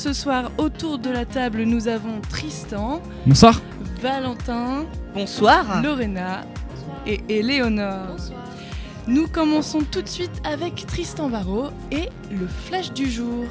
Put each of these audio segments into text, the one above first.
Ce soir, autour de la table, nous avons Tristan. Bonsoir. Valentin. Bonsoir. Lorena. Et Éléonore. Nous commençons tout de suite avec Tristan Barrault et le flash du jour.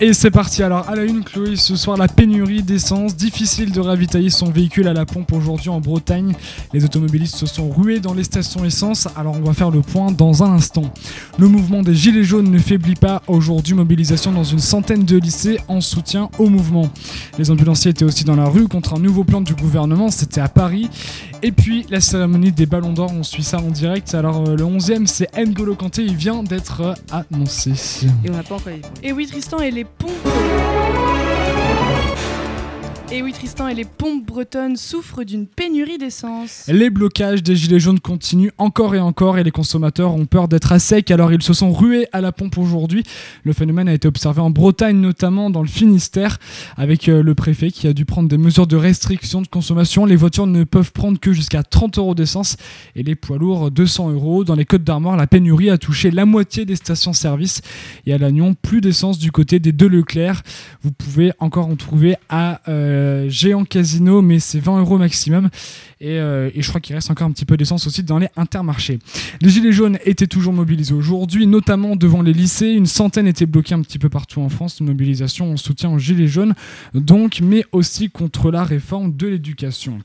Et c'est parti alors à la une Chloé ce soir la pénurie d'essence, difficile de ravitailler son véhicule à la pompe aujourd'hui en Bretagne. Les automobilistes se sont rués dans les stations essence, alors on va faire le point dans un instant. Le mouvement des Gilets jaunes ne faiblit pas aujourd'hui, mobilisation dans une centaine de lycées en soutien au mouvement. Les ambulanciers étaient aussi dans la rue contre un nouveau plan du gouvernement, c'était à Paris. Et puis la cérémonie des ballons d'or, on suit ça en direct. Alors euh, le 11e c'est N'Golo Kanté, il vient d'être euh, annoncé. Et on n'a pas encore Et oui Tristan et les pompes. Et oui Tristan et les pompes bretonnes souffrent d'une pénurie d'essence. Les blocages des gilets jaunes continuent encore et encore et les consommateurs ont peur d'être à sec alors ils se sont rués à la pompe aujourd'hui. Le phénomène a été observé en Bretagne notamment dans le Finistère avec euh, le préfet qui a dû prendre des mesures de restriction de consommation. Les voitures ne peuvent prendre que jusqu'à 30 euros d'essence et les poids lourds 200 euros. Dans les Côtes d'Armor, la pénurie a touché la moitié des stations-service et à Lannion, plus d'essence du côté des deux Leclerc. Vous pouvez encore en trouver à... Euh, euh, géant casino, mais c'est 20 euros maximum. Euh, et, je crois qu'il reste encore un petit peu d'essence aussi dans les intermarchés. Les gilets jaunes étaient toujours mobilisés aujourd'hui, notamment devant les lycées. Une centaine étaient bloqués un petit peu partout en France. Une mobilisation en soutien aux gilets jaunes, donc, mais aussi contre la réforme de l'éducation.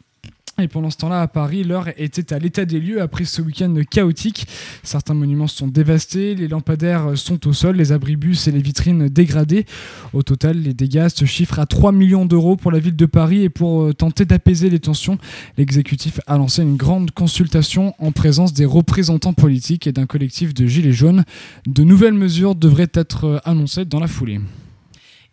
Et pendant ce temps-là, à Paris, l'heure était à l'état des lieux après ce week-end chaotique. Certains monuments sont dévastés, les lampadaires sont au sol, les abribus et les vitrines dégradées. Au total, les dégâts se chiffrent à 3 millions d'euros pour la ville de Paris et pour euh, tenter d'apaiser les tensions, l'exécutif a lancé une grande consultation en présence des représentants politiques et d'un collectif de gilets jaunes. De nouvelles mesures devraient être euh, annoncées dans la foulée.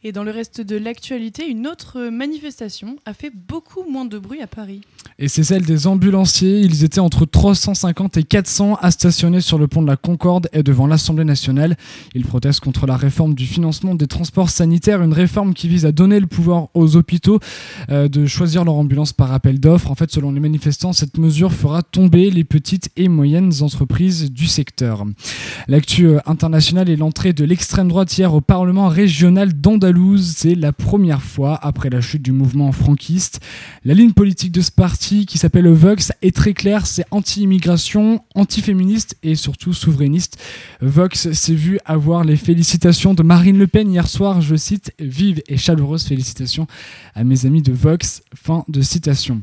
Et dans le reste de l'actualité, une autre manifestation a fait beaucoup moins de bruit à Paris. Et c'est celle des ambulanciers. Ils étaient entre 350 et 400 à stationner sur le pont de la Concorde et devant l'Assemblée nationale. Ils protestent contre la réforme du financement des transports sanitaires, une réforme qui vise à donner le pouvoir aux hôpitaux euh, de choisir leur ambulance par appel d'offres. En fait, selon les manifestants, cette mesure fera tomber les petites et moyennes entreprises du secteur. L'actu euh, internationale est l'entrée de l'extrême droite hier au Parlement régional d'Andalousie c'est la première fois après la chute du mouvement franquiste. La ligne politique de ce parti, qui s'appelle Vox, est très claire, c'est anti-immigration, anti-féministe et surtout souverainiste. Vox s'est vu avoir les félicitations de Marine Le Pen hier soir, je cite, vive et chaleureuse félicitations à mes amis de Vox. Fin de citation.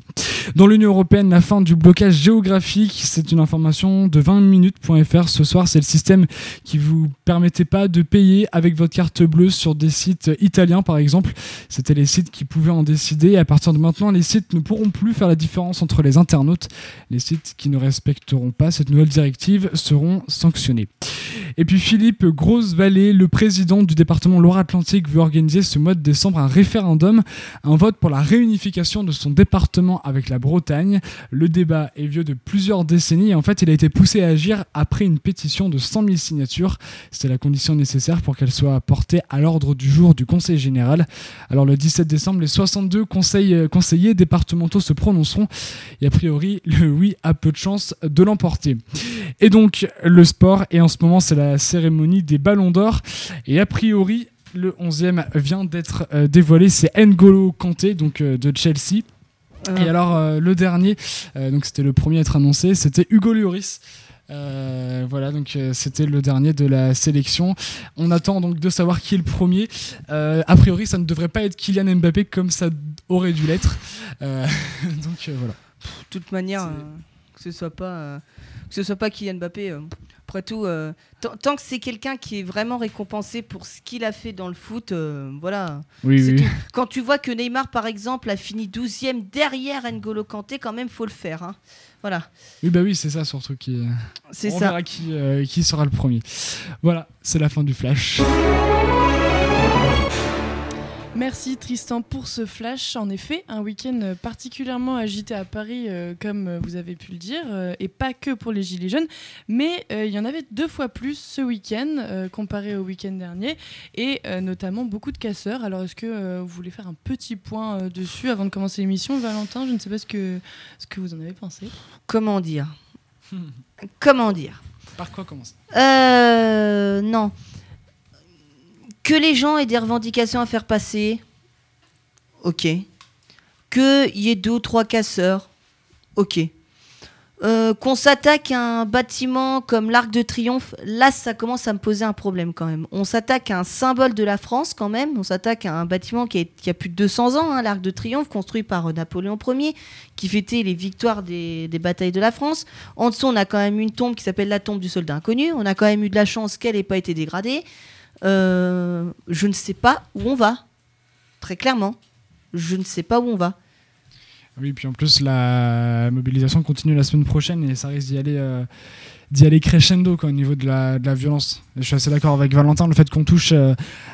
Dans l'Union Européenne, la fin du blocage géographique, c'est une information de 20 minutes.fr. Ce soir, c'est le système qui vous permettait pas de payer avec votre carte bleue sur des sites italiens, par exemple. C'était les sites qui pouvaient en décider. Et à partir de maintenant, les sites ne pourront plus faire la différence entre les internautes. Les sites qui ne respecteront pas cette nouvelle directive seront sanctionnés. Et puis Philippe Grosse-Vallée, le président du département Loire-Atlantique, veut organiser ce mois de décembre un référendum, un vote pour la réunification de son département avec la Bretagne. Le débat est vieux de plusieurs décennies et en fait il a été poussé à agir après une pétition de 100 000 signatures. C'était la condition nécessaire pour qu'elle soit portée à l'ordre du jour du Conseil général. Alors le 17 décembre, les 62 conseils, conseillers départementaux se prononceront et a priori le oui a peu de chance de l'emporter. Et donc le sport et en ce moment c'est la cérémonie des ballons d'or et a priori le 11e vient d'être euh, dévoilé, c'est N'Golo Kanté donc euh, de Chelsea. Et alors euh, le dernier, euh, donc c'était le premier à être annoncé, c'était Hugo Lloris. Euh, voilà, donc c'était le dernier de la sélection. On attend donc de savoir qui est le premier. a priori, ça ne devrait pas être Kylian Mbappé comme ça aurait dû l'être. donc voilà. De toute manière, que ce soit pas que ce soit pas Kylian Mbappé. Après tout, tant que c'est quelqu'un qui est vraiment récompensé pour ce qu'il a fait dans le foot, voilà. Oui, Quand tu vois que Neymar, par exemple, a fini 12e derrière N'Golo Kanté, quand même, faut le faire. Hein. Voilà. Oui, bah oui, c'est ça surtout qui. C'est On ça. verra qui, qui sera le premier. Voilà, c'est la fin du flash. Merci Tristan pour ce flash. En effet, un week-end particulièrement agité à Paris, euh, comme vous avez pu le dire, euh, et pas que pour les Gilets jaunes, mais euh, il y en avait deux fois plus ce week-end comparé au week-end dernier, et notamment beaucoup de casseurs. Alors est-ce que vous voulez faire un petit point dessus avant de commencer l'émission, Valentin? Je ne sais pas ce que, ce que vous en avez pensé. Comment dire? Comment dire? Par quoi commence Euh, non. Que les gens aient des revendications à faire passer, ok. Qu'il y ait deux ou trois casseurs, ok. Euh, qu'on s'attaque à un bâtiment comme l'Arc de Triomphe, là ça commence à me poser un problème quand même. On s'attaque à un symbole de la France quand même, on s'attaque à un bâtiment qui, est- qui a plus de 200 ans, hein, l'Arc de Triomphe, construit par euh, Napoléon Ier, qui fêtait les victoires des, des batailles de la France. En dessous, on a quand même une tombe qui s'appelle la tombe du soldat inconnu. On a quand même eu de la chance qu'elle n'ait pas été dégradée. Euh, je ne sais pas où on va, très clairement. Je ne sais pas où on va. Oui, puis en plus, la mobilisation continue la semaine prochaine et ça risque d'y aller, euh, d'y aller crescendo quoi, au niveau de la, de la violence. Et je suis assez d'accord avec Valentin, le fait qu'on touche euh,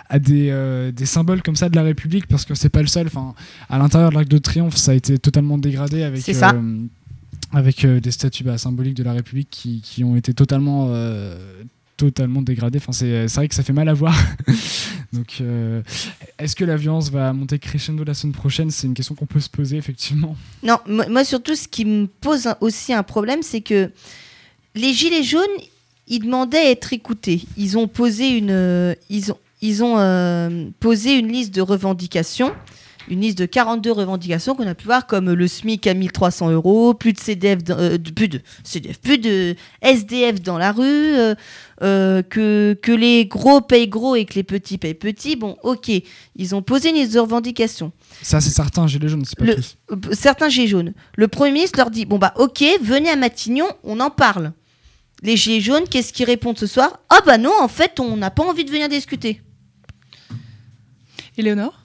à des, euh, des symboles comme ça de la République, parce que c'est pas le seul. Enfin, à l'intérieur de l'Arc de Triomphe, ça a été totalement dégradé avec, ça. avec des statues bah, symboliques de la République qui, qui ont été totalement, totalement dégradées. Enfin, c'est, vrai que ça fait mal à voir. Donc, euh, est-ce que la violence va monter crescendo la semaine prochaine? C'est une question qu'on peut se poser, effectivement. Non, moi, surtout, ce qui me pose aussi un problème, c'est que les Gilets jaunes, ils demandaient à être écoutés. Ils ont posé une, euh, ils ont, ils ont euh, posé une liste de revendications, une liste de 42 revendications qu'on a pu voir, comme le SMIC à 1300 euros, plus de CDF, dans- euh, plus de CDF, plus de SDF dans la rue, euh, euh, que, que les gros payent gros et que les petits payent petits. Bon, ok, ils ont posé une liste de revendications. Ça, c'est certain, j'ai les jaunes, c'est pas Le- tous. Euh, certains gilets jaunes. Le Premier ministre leur dit Bon, bah, ok, venez à Matignon, on en parle. Les gilets jaunes, qu'est-ce qu'ils répondent ce soir? Ah, bah non, en fait, on n'a pas envie de venir discuter. Éléonore?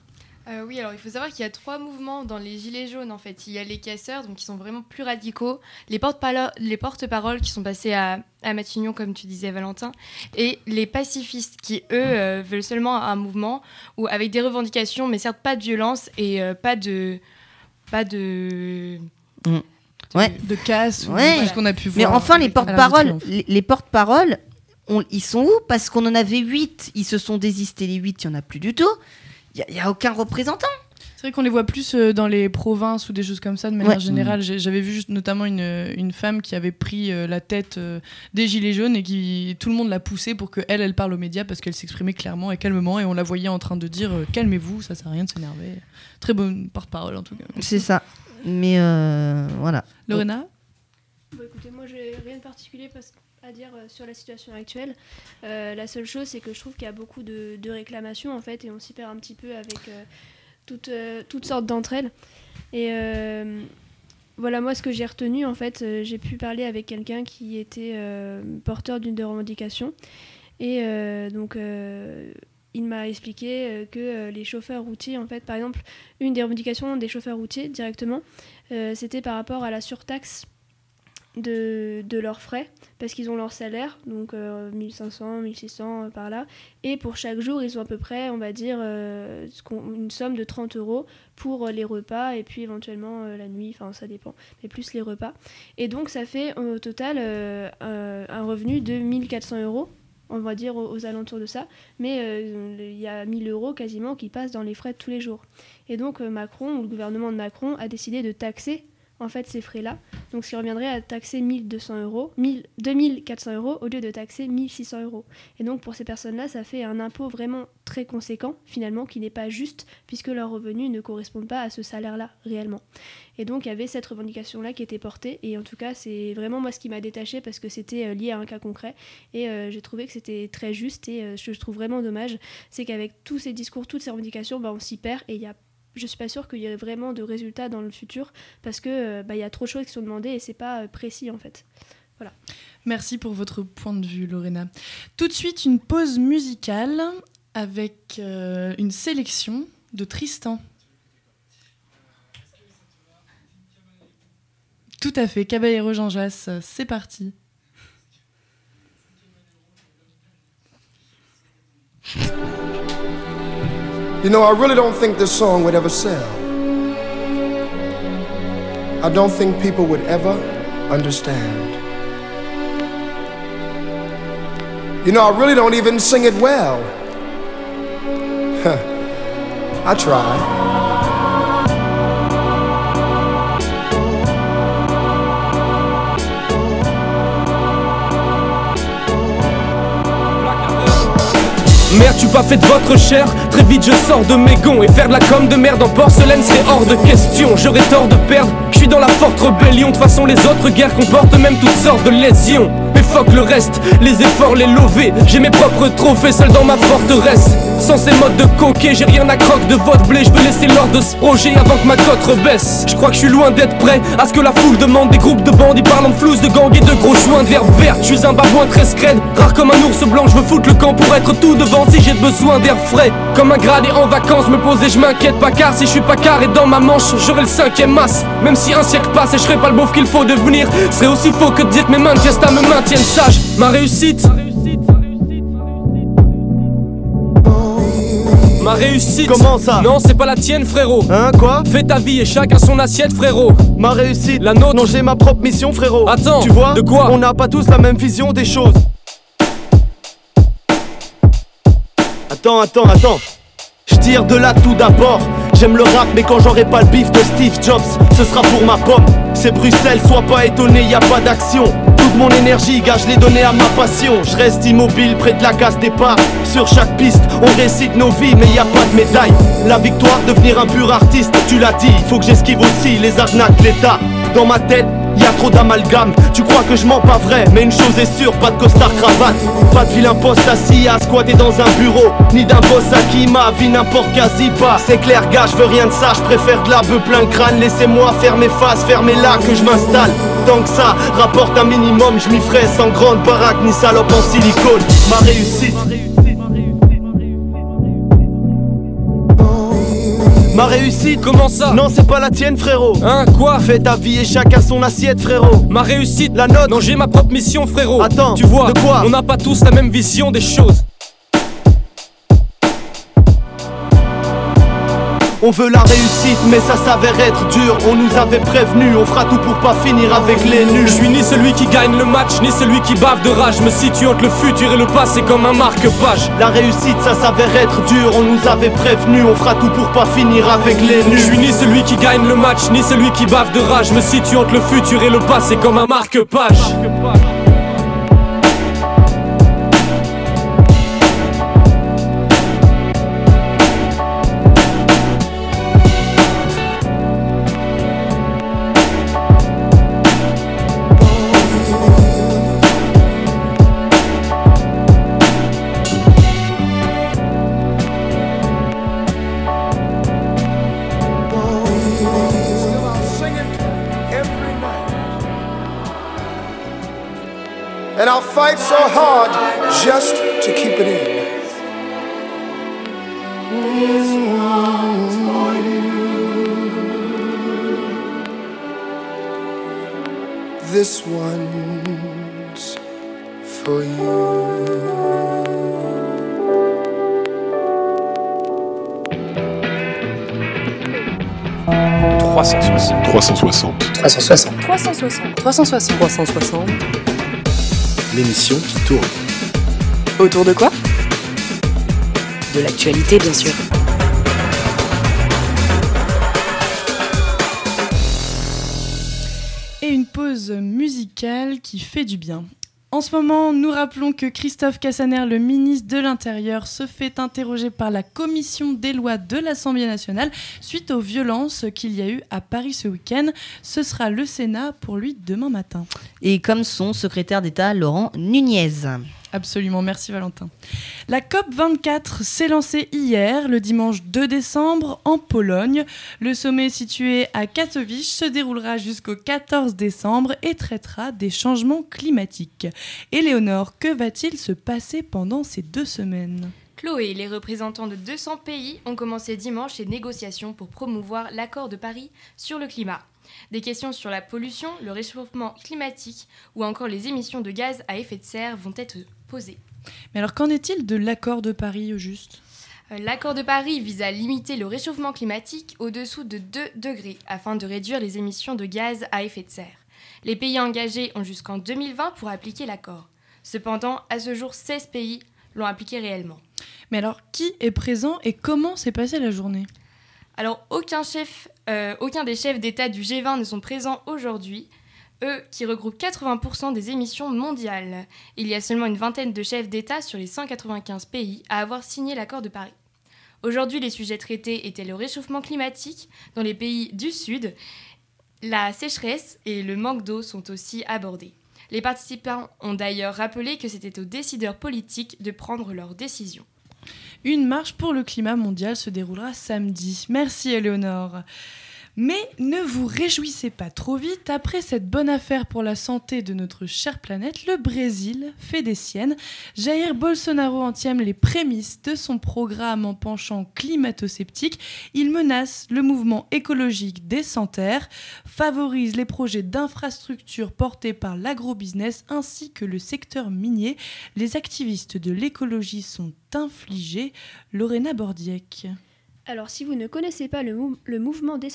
Euh, oui, alors il faut savoir qu'il y a trois mouvements dans les Gilets jaunes en fait. Il y a les casseurs, donc qui sont vraiment plus radicaux, les porte-paroles les porte-paroles qui sont passés à, à Matignon, comme tu disais Valentin, et les pacifistes qui, eux, euh, veulent seulement un mouvement où, avec des revendications, mais certes pas de violence et euh, pas de. Pas de. Mm. de- Ouais. De casse, ou Ouais. tout ce qu'on a pu Mais voir. enfin, les porte-paroles, les, les porte-paroles, on- ils sont où? Parce qu'on en avait huit, ils se sont désistés les huit, il n'y en a plus du tout. Il n'y a, aucun représentant. C'est vrai qu'on les voit plus euh, dans les provinces ou des choses comme ça de manière Ouais. générale. J'ai- J'avais vu juste notamment une, une femme qui avait pris euh, la tête euh, des Gilets jaunes et qui tout le monde l'a poussée pour qu'elle, elle parle aux médias parce qu'elle s'exprimait clairement et calmement et on la voyait en train de dire euh, calmez-vous, ça sert à rien de s'énerver. Très bonne porte-parole en tout cas. C'est ça. Mais euh, voilà. Lorena? Bon, écoutez, moi, j'ai rien de particulier parce- à dire euh, sur la situation actuelle. Euh, la seule chose, c'est que je trouve qu'il y a beaucoup de, de réclamations, en fait, et on s'y perd un petit peu avec euh, toutes, toutes sortes d'entre elles. Et voilà, moi, ce que j'ai retenu, en fait, j'ai pu parler avec quelqu'un qui était porteur d'une des revendications. Et donc, il m'a expliqué que les chauffeurs routiers, en fait, par exemple, une des revendications des chauffeurs routiers directement, c'était par rapport à la surtaxe de, leurs frais parce qu'ils ont leur salaire, donc euh, 1500, 1600 euh, par là. Et pour chaque jour, ils ont à peu près, on va dire, euh, une somme de 30 euros pour euh, les repas et puis éventuellement euh, la nuit, enfin ça dépend, mais plus les repas. Et donc ça fait au total euh, un, revenu de 1400 euros. On va dire aux, alentours de ça, mais euh, il y a 1000 euros quasiment qui passent dans les frais de tous les jours. Et donc euh, Macron, ou le gouvernement de Macron, a décidé de taxer en fait ces frais-là donc, ce qui reviendrait à taxer 1200 euros, 1000 2400 euros au lieu de taxer 1600 euros. Et donc, pour ces personnes-là, ça fait un impôt vraiment très conséquent, finalement, qui n'est pas juste, puisque leurs revenus ne correspondent pas à ce salaire-là, réellement. Et donc, il y avait cette revendication-là qui était portée. Et en tout cas, c'est vraiment moi ce qui m'a détaché parce que c'était euh, lié à un cas concret. Et euh, j'ai trouvé que c'était très juste. Et euh, ce que je trouve vraiment dommage, c'est qu'avec tous ces discours, toutes ces revendications, bah, on s'y perd et il y a je suis pas sûre qu'il y ait vraiment de résultats dans le futur parce que euh, bah, il y a trop de choses qui sont demandées et c'est pas euh, précis en fait. Merci pour votre point de vue, Lorena. Tout de suite, une pause musicale avec euh, une sélection de Tristan. Tout à fait, Caballero Jean Jass, c'est parti. You know, I really don't think this song would ever sell. I don't think people would ever understand. You know, I really don't even sing it well. I try. Merde, tu pas fait de votre chair. Très vite, je sors de mes gonds. Et faire de la com de merde en porcelaine, c'est hors de question. J'aurais tort de perdre. Je suis dans la forte rébellion. De toute façon, les autres guerres comportent même toutes sortes de lésions. Mais fuck le reste, les efforts, les lovés. J'ai mes propres trophées seuls dans ma forteresse. Sans ces modes de coquet, j'ai rien à croque de votre blé. Je veux laisser l'ordre de ce projet avant que ma cote rebaisse. Je crois que je suis loin d'être prêt à ce que la foule demande des groupes de bandits parlant de flouze, de gang et de gros joints de verre vert. Je suis un babouin très scred, rare comme un ours blanc. Je veux foutre le camp pour être tout devant si j'ai besoin d'air frais. Comme un gradé en vacances, me poser, je m'inquiète pas car si je suis pas carré dans ma manche, j'aurai le cinquième masse. Même si un siècle passe et je serai pas le beauf qu'il faut devenir, serait aussi faux que de dire que mes mains de fiesta me maintiennent sage. Ma réussite. Ma réussite Comment ça? Non c'est pas la tienne frérot Hein, quoi? Fais ta vie et chacun son assiette frérot Ma réussite La nôtre Non, j'ai ma propre mission, frérot. Attends, tu vois? de quoi? On n'a pas tous la même vision des choses. Attends, attends, attends. Je tire de là tout d'abord. J'aime le rap, mais quand j'aurai pas le bif de Steve Jobs, ce sera pour ma pomme. C'est Bruxelles, sois pas étonné, y a pas d'action. Mon énergie, gage les donner à ma passion. Je reste immobile près de la case départ. Sur chaque piste, on récite nos vies, mais y a pas de médaille. La victoire, devenir un pur artiste, tu l'as dit. Faut que j'esquive aussi les arnaques, l'État. Dans ma tête, y trop d'amalgame. Tu crois que je mens pas vrai, mais une chose est sûre, pas de costard cravate. Pas de vilain poste assis à squatter dans un bureau. Ni d'un boss à qui ma vie n'importe quasi pas. C'est clair, gars, je veux rien de ça, je préfère de la bœuf plein le crâne. Laissez-moi faire mes faces, fermez là que je m'installe. Tant que ça rapporte un minimum, je m'y ferai sans grande baraque ni salope en silicone. Ma réussite. Ma réussite Comment ça? Non c'est pas la tienne frérot. Hein quoi? Fais ta vie et chacun son assiette frérot. Ma réussite? La nôtre. Non j'ai ma propre mission frérot. Attends, Tu vois de quoi? On n'a pas tous la même vision des choses On veut la réussite mais ça s'avère être dur On nous avait prévenu, on fera tout pour pas finir avec les nuls Je suis ni celui qui gagne le match, ni celui qui bave de rage. Je me situe entre le futur et le passé comme un marque-page. La réussite ça s'avère être dur On nous avait prévenu, on fera tout pour pas finir avec les Je nuls suis ni celui qui gagne le match, ni celui qui bave de rage. Je me situe entre le futur et le passé comme un marque-page. Still 360. 360. 360. 360. 360. 360. L'émission qui tourne. Autour de quoi? De l'actualité, bien sûr. Et une pause musicale qui fait du bien. En ce moment, nous rappelons que Christophe Cassaner, le ministre de l'Intérieur, se fait interroger par la commission des lois de l'Assemblée nationale suite aux violences qu'il y a eu à Paris ce week-end. Ce sera le Sénat pour lui demain matin. Et comme son secrétaire d'État, Laurent Nunez. Absolument, merci Valentin. La COP24 s'est lancée hier, le dimanche 2 décembre, en Pologne. Le sommet situé à Katowice se déroulera jusqu'au 14 décembre et traitera des changements climatiques. Éléonore, que va-t-il se passer pendant ces deux semaines? Chloé, les représentants de 200 pays ont commencé dimanche les négociations pour promouvoir l'accord de Paris sur le climat. Des questions sur la pollution, le réchauffement climatique ou encore les émissions de gaz à effet de serre vont être posées. Mais alors qu'en est-il de l'accord de Paris au juste? Euh, L'accord de Paris vise à limiter le réchauffement climatique au-dessous de 2 degrés afin de réduire les émissions de gaz à effet de serre. Les pays engagés ont jusqu'en 2020 pour appliquer l'accord. Cependant, à ce jour, 16 pays l'ont appliqué réellement. Mais alors qui est présent et comment s'est passée la journée? Alors, aucun, chef, euh, aucun des chefs d'État du G20 ne sont présents aujourd'hui. eux qui regroupent 80% des émissions mondiales. Il y a seulement une vingtaine de chefs d'État sur les 195 pays à avoir signé l'accord de Paris. Aujourd'hui, les sujets traités étaient le réchauffement climatique dans les pays du Sud, la sécheresse et le manque d'eau sont aussi abordés. Les participants ont d'ailleurs rappelé que c'était aux décideurs politiques de prendre leurs décisions. Une marche pour le climat mondial se déroulera samedi. Merci Éléonore. Mais ne vous réjouissez pas trop vite, après cette bonne affaire pour la santé de notre chère planète, le Brésil fait des siennes. Jair Bolsonaro entième les prémices de son programme en penchant climato-sceptique. Il menace le mouvement écologique des sans-terres, favorise les projets d'infrastructures portés par l'agrobusiness ainsi que le secteur minier. Les activistes de l'écologie sont infligés. Lorena Bordiek. Alors, si vous ne connaissez pas le, mou- le mouvement des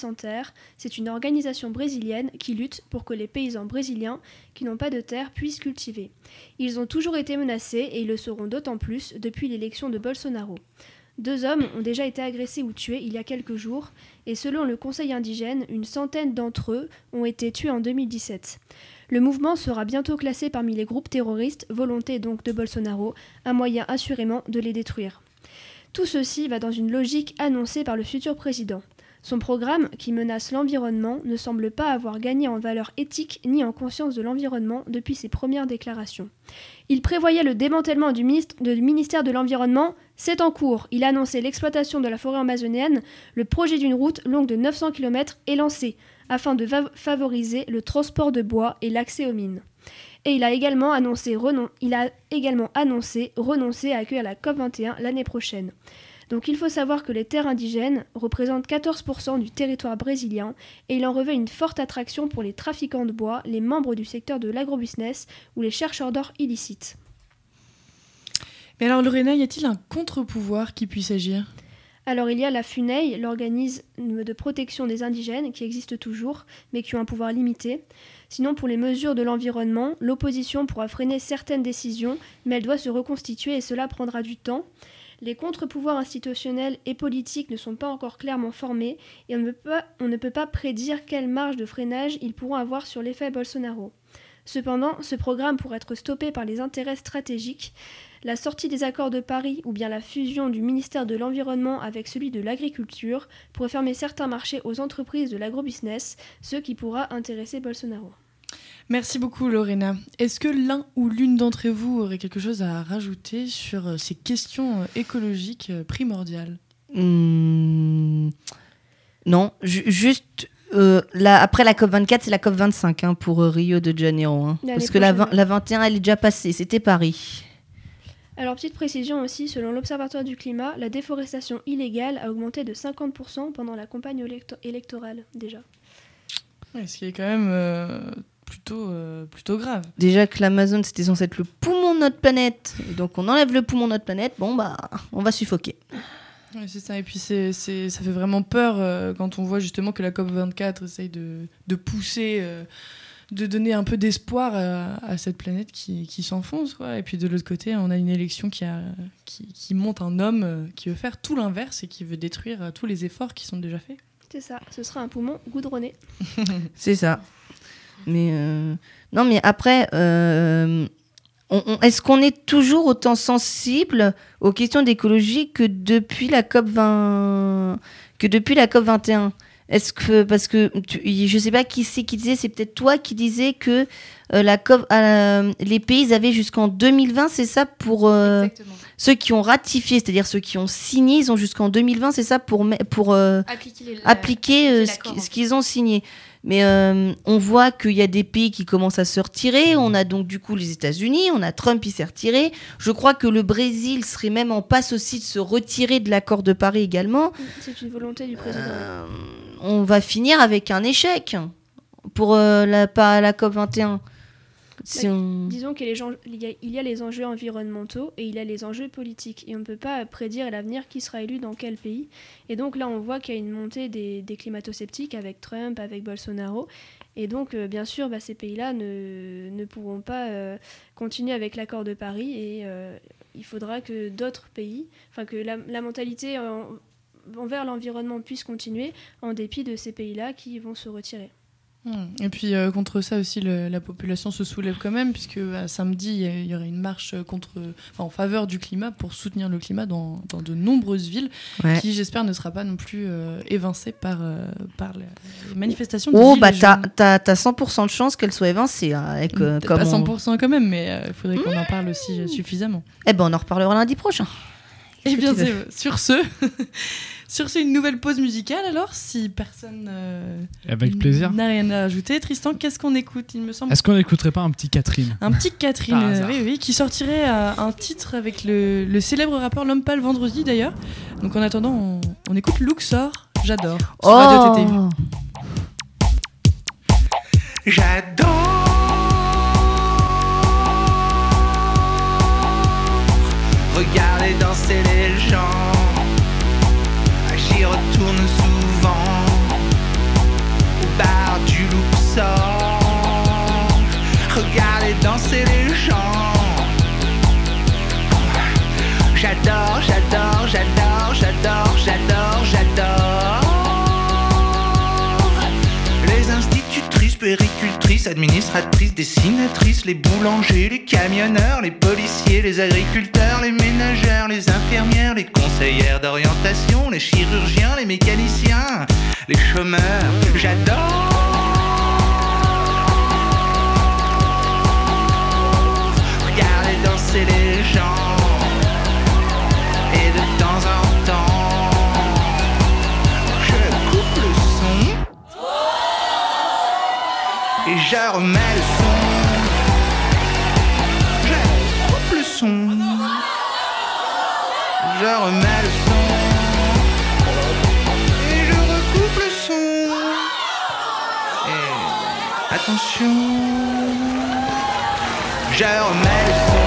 c'est une organisation brésilienne qui lutte pour que les paysans brésiliens qui n'ont pas de terre puissent cultiver. Ils ont toujours été menacés et ils le seront d'autant plus depuis l'élection de Bolsonaro. Deux hommes ont déjà été agressés ou tués il y a quelques jours, et selon le Conseil indigène, une centaine d'entre eux ont été tués en 2017. Le mouvement sera bientôt classé parmi les groupes terroristes, volonté donc de Bolsonaro, un moyen assurément de les détruire. Tout ceci va dans une logique annoncée par le futur président. Son programme, qui menace l'environnement, ne semble pas avoir gagné en valeur éthique ni en conscience de l'environnement depuis ses premières déclarations. Il prévoyait le démantèlement du, ministère de l'Environnement. C'est en cours. Il a annoncé l'exploitation de la forêt amazonienne. Le projet d'une route longue de 900 km est lancé afin de favoriser le transport de bois et l'accès aux mines. Et il a également annoncé, renoncer à accueillir la COP21 l'année prochaine. Donc il faut savoir que les terres indigènes représentent 14% du territoire brésilien et il en revêt une forte attraction pour les trafiquants de bois, les membres du secteur de l'agrobusiness ou les chercheurs d'or illicites. Mais alors Lorena, y a-t-il un contre-pouvoir qui puisse agir? Alors il y a la FUNEI, l'organisme de protection des indigènes, qui existe toujours, mais qui ont un pouvoir limité. Sinon, pour les mesures de l'environnement, l'opposition pourra freiner certaines décisions, mais elle doit se reconstituer et cela prendra du temps. Les contre-pouvoirs institutionnels et politiques ne sont pas encore clairement formés et on ne, peut pas, on ne peut pas prédire quelle marge de freinage ils pourront avoir sur l'effet Bolsonaro. Cependant, ce programme pourrait être stoppé par les intérêts stratégiques, la sortie des accords de Paris ou bien la fusion du ministère de l'Environnement avec celui de l'Agriculture pourrait fermer certains marchés aux entreprises de l'agrobusiness, ce qui pourra intéresser Bolsonaro. Merci beaucoup Lorena. Est-ce que l'un ou l'une d'entre vous aurait quelque chose à rajouter sur euh, ces questions euh, écologiques euh, primordiales? Hmm, Non, ju- juste euh, la- après la COP24, c'est la COP25 hein, pour euh, Rio de Janeiro. hein. Parce que la, la 21, elle est déjà passée, c'était Paris. Alors, petite précision aussi, selon l'Observatoire du climat, la déforestation illégale a augmenté de 50% pendant la campagne électo- électorale déjà. Ouais, Ce qui est quand même euh, plutôt, euh, plutôt grave. Déjà que l'Amazon, c'était censé être le poumon de notre planète. Et donc, on enlève le poumon de notre planète, bon, bah, on va suffoquer. Ouais, c'est ça. Et puis c'est, c'est- ça fait vraiment peur euh, quand on voit justement que la COP24 essaye de, de pousser, euh, de donner un peu d'espoir à, à cette planète qui, qui s'enfonce. quoi. Et puis de l'autre côté, on a une élection qui, a, qui, qui monte un homme euh, qui veut faire tout l'inverse et qui veut détruire euh, tous les efforts qui sont déjà faits. C'est ça, ce sera un poumon goudronné. C'est ça. Mais euh, non, mais après, euh, on- on- est-ce qu'on est toujours autant sensible aux questions d'écologie que depuis la COP 20, que depuis la COP 21 Est-ce que parce que tu- je sais pas qui c'est qui disait, c'est peut-être toi qui disais que euh, la COP, euh, les pays avaient jusqu'en 2020, c'est ça pour euh, ceux qui ont ratifié, c'est-à-dire ceux qui ont signé, ils ont jusqu'en 2020, c'est ça pour pour euh, Appliquer, appliquer euh, appliquer ce qu'ils ont signé. Mais euh, on voit qu'il y a des pays qui commencent à se retirer. On a donc du coup les États-Unis, on a Trump qui s'est retiré. Je crois que le Brésil serait même en passe aussi de se retirer de l'accord de Paris également. C'est une volonté du président. Euh, on va finir avec un échec pour euh, la, la COP 21. Disons qu'il y, a il y a- les enjeux environnementaux et il y a les enjeux politiques. Et on ne peut pas prédire l'avenir qui sera élu dans quel pays. Et donc là, on voit qu'il y a une montée des, des climato-sceptiques avec Trump, avec Bolsonaro. Et donc, euh, bien sûr, bah, ces pays-là ne, ne pourront pas euh, continuer avec l'accord de Paris. Et euh, il faudra que d'autres pays, enfin que la, mentalité en- envers l'environnement puisse continuer en dépit de ces pays-là qui vont se retirer. Hmm. Et puis euh, contre ça aussi, le- la population se soulève quand même, puisque euh, samedi, il y y aurait une marche contre, enfin, en faveur du climat pour soutenir le climat dans, dans de nombreuses villes, Ouais. qui j'espère ne sera pas non plus euh, évincée par, euh, par les manifestations. des Oh, bah t'as jaunes. t'as- t'as 100% de chance qu'elle soit évincée. hein, avec, euh, Peut-être comme pas on- 100% quand même, mais il faudrait qu'on en parle aussi euh, suffisamment. Eh ben, on en reparlera lundi prochain. Et bien, sur ce, sur ce, une nouvelle pause musicale alors, si personne euh, Avec plaisir. n'a rien à ajouter. Tristan, qu'est-ce qu'on écoute? Il me semble Est-ce qu'on n'écouterait pas un petit Catherine? Un petit Catherine, Par euh, oui, oui, qui sortirait euh, un titre avec le, le célèbre rappeur L'Homme Pâle vendredi d'ailleurs. Donc en attendant, on, on écoute Luxor, j'adore. Sur Radio TT. Oh Regarder danser les gens, Luxor. Regarder danser les gens, j'adore, j'adore, j'adore, j'adore, j'adore, j'adore. Les institutrices, péricultrices, administratrices, dessinatrices, les boulangers, les camionneurs, les policiers, les agriculteurs, les ménagères, les infirmières, les conseillères d'orientation, les chirurgiens, les mécaniciens, les chômeurs. J'adore et je remets le son. Je coupe le son. Je remets le son. Et je recoupe le son. Et attention. Je remets le son.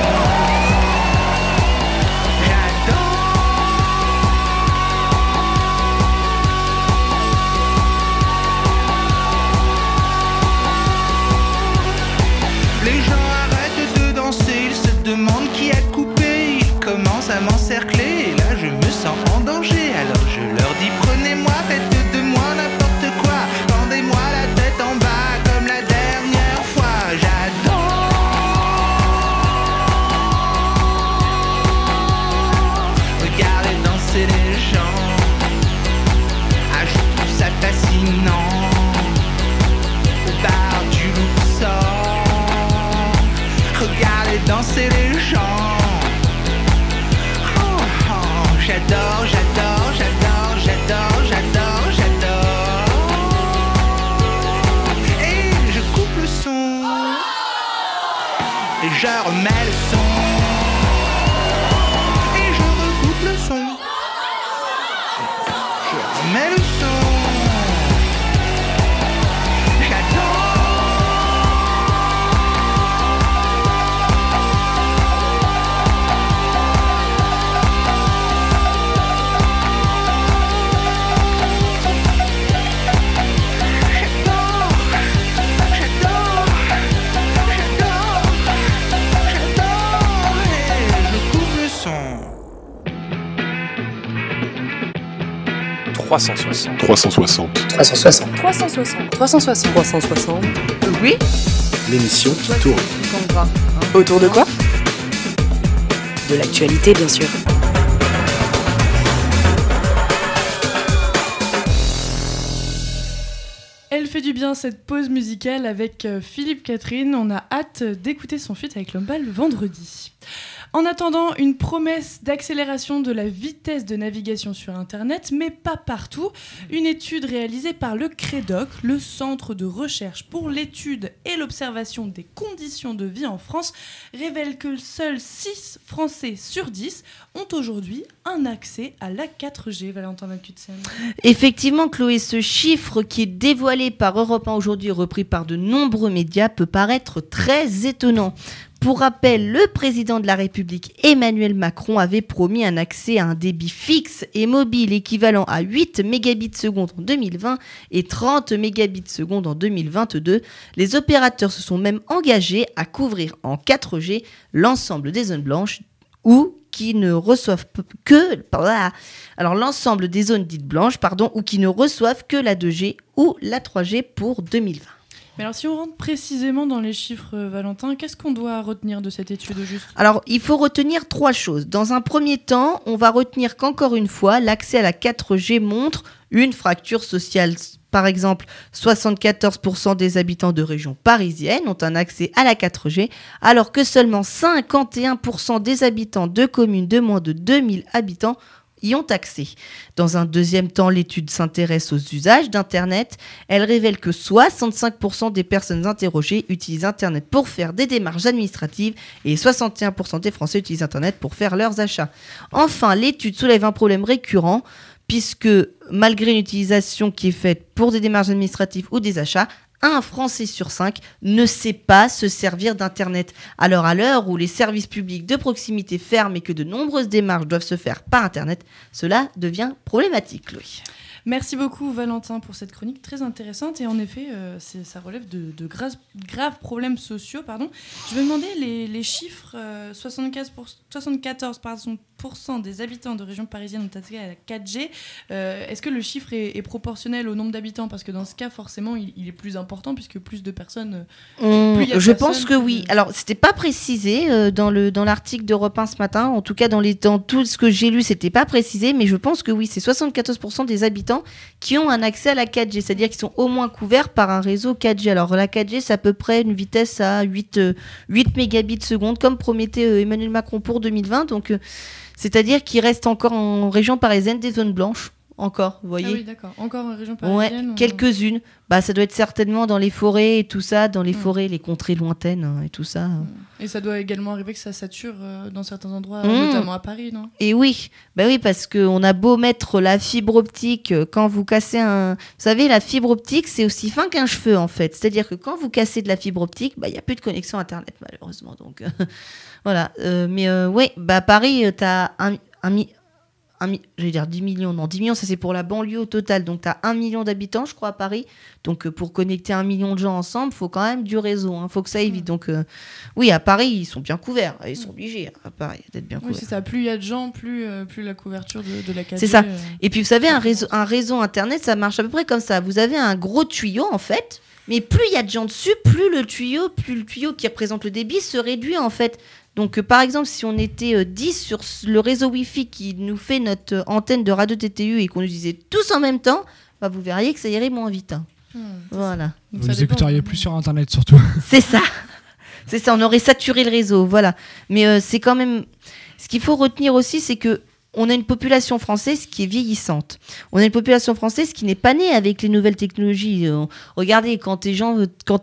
Et je 360. 360. 360. 360. 360. 360. Oui L'émission qui tourne. Autour de quoi? De l'actualité, bien sûr. Elle fait du bien cette pause musicale avec euh, Philippe Catherine. On a hâte d'écouter son feat avec L'Homme Pâle vendredi. En attendant, une promesse d'accélération de la vitesse de navigation sur Internet, mais pas partout. Une étude réalisée par le CREDOC, le Centre de recherche pour l'étude et l'observation des conditions de vie en France, révèle que seuls 6 Français sur 10 ont aujourd'hui un accès à la 4G. Valentin Malcutsen. Effectivement, Chloé, ce chiffre qui est dévoilé par Europe 1 aujourd'hui, repris par de nombreux médias, peut paraître très étonnant. Pour rappel, le président de la République, Emmanuel Macron, avait promis un accès à un débit fixe et mobile équivalent à 8 mégabits seconde en 2020 et 30 mégabits seconde en 2022. Les opérateurs se sont même engagés à couvrir en 4G l'ensemble des zones blanches ou qui ne reçoivent que alors l'ensemble des zones dites blanches pardon ou qui ne reçoivent que la 2G ou la 3G pour 2020. Mais alors si on rentre précisément dans les chiffres, euh, Valentin, qu'est-ce qu'on doit retenir de cette étude Alors, il faut retenir trois choses. Dans un premier temps, on va retenir qu'encore une fois, l'accès à la 4G montre une fracture sociale. Par exemple, 74% des habitants de régions parisiennes ont un accès à la 4G, alors que seulement 51% des habitants de communes de moins de 2000 habitants y ont accès. Dans un deuxième temps, l'étude s'intéresse aux usages d'Internet. Elle révèle que 65% des personnes interrogées utilisent Internet pour faire des démarches administratives et 61% des Français utilisent Internet pour faire leurs achats. Enfin, l'étude soulève un problème récurrent puisque malgré une utilisation qui est faite pour des démarches administratives ou des achats, un Français sur cinq ne sait pas se servir d'Internet. Alors à l'heure où les services publics de proximité ferment et que de nombreuses démarches doivent se faire par Internet, cela devient problématique, Louis. Merci beaucoup Valentin pour cette chronique très intéressante et en effet euh, ça relève de, de graves, graves problèmes sociaux. Pardon. Je vais demander les, les chiffres. euh, 75 pour- 74 pardon, pourcent des habitants de région parisienne ont accès à la 4G. Euh, Est-ce que le chiffre est, est proportionnel au nombre d'habitants? Parce que dans ce cas forcément il, il est plus important puisque plus de personnes... euh, plus de je pense que oui. Alors, c'était pas précisé dans le dans l'article d'Europe 1 ce matin. En tout cas, dans les dans tout ce que j'ai lu, c'était pas précisé, mais je pense que oui, c'est 74% des habitants qui ont un accès à la 4G, c'est-à-dire qu'ils sont au moins couverts par un réseau 4G. Alors, la 4G, c'est à peu près une vitesse à 8 euh, 8 mégabits seconde, comme promettait euh, Emmanuel Macron pour 2020. Donc, euh, c'est-à-dire qu'il reste encore en région parisienne des zones blanches. Encore, vous voyez Ah oui d'accord. Encore en région Ouais, parisienne on- quelques-unes. Bah, ça doit être certainement dans les forêts et tout ça, dans les Mm. forêts, les contrées lointaines hein, et tout ça. Et ça doit également arriver que ça sature euh, dans certains endroits, Mmh. notamment à Paris, non? Et oui, bah oui, parce qu'on a beau mettre la fibre optique euh, quand vous cassez un. Vous savez, la fibre optique, c'est aussi fin qu'un cheveu en fait. C'est-à-dire que quand vous cassez de la fibre optique, bah, il n'y a plus de connexion Internet malheureusement. Donc voilà. Euh, mais euh, oui, bah, à Paris, tu as un, un, mi- un mi- j'allais dire 10 millions. Non, 10 millions, ça c'est pour la banlieue au total. Donc tu as 1 million d'habitants, je crois, à Paris. Donc euh, pour connecter un million de gens ensemble, faut quand même du réseau. Il faut que ça aille vite. Donc euh, oui, à Paris, ils sont bien couverts. Ils sont obligés à Paris d'être bien Oui, couverts. c'est ça. Plus il y a de gens, plus, euh, plus la couverture de, de la 4G. C'est ça. Et puis vous savez, un réseau, un réseau internet, ça marche à peu près comme ça. Vous avez un gros tuyau en fait, mais plus il y a de gens dessus, plus le tuyau, plus le tuyau qui représente le débit se réduit en fait. Donc euh, par exemple, si on était euh, 10 sur s- le réseau Wi-Fi qui nous fait notre euh, antenne de radio TTU et qu'on utilisait tous en même temps, bah, vous verriez que ça irait moins vite. hein. hmm. Voilà. Donc Vous ça les dépend, écouteriez plus sur Internet surtout. C'est ça. C'est ça, on aurait saturé le réseau, voilà. Mais euh, c'est quand même ce qu'il faut retenir aussi c'est que on a une population française qui est vieillissante. On a une population française qui n'est pas née avec les nouvelles technologies. Euh, regardez, quand tu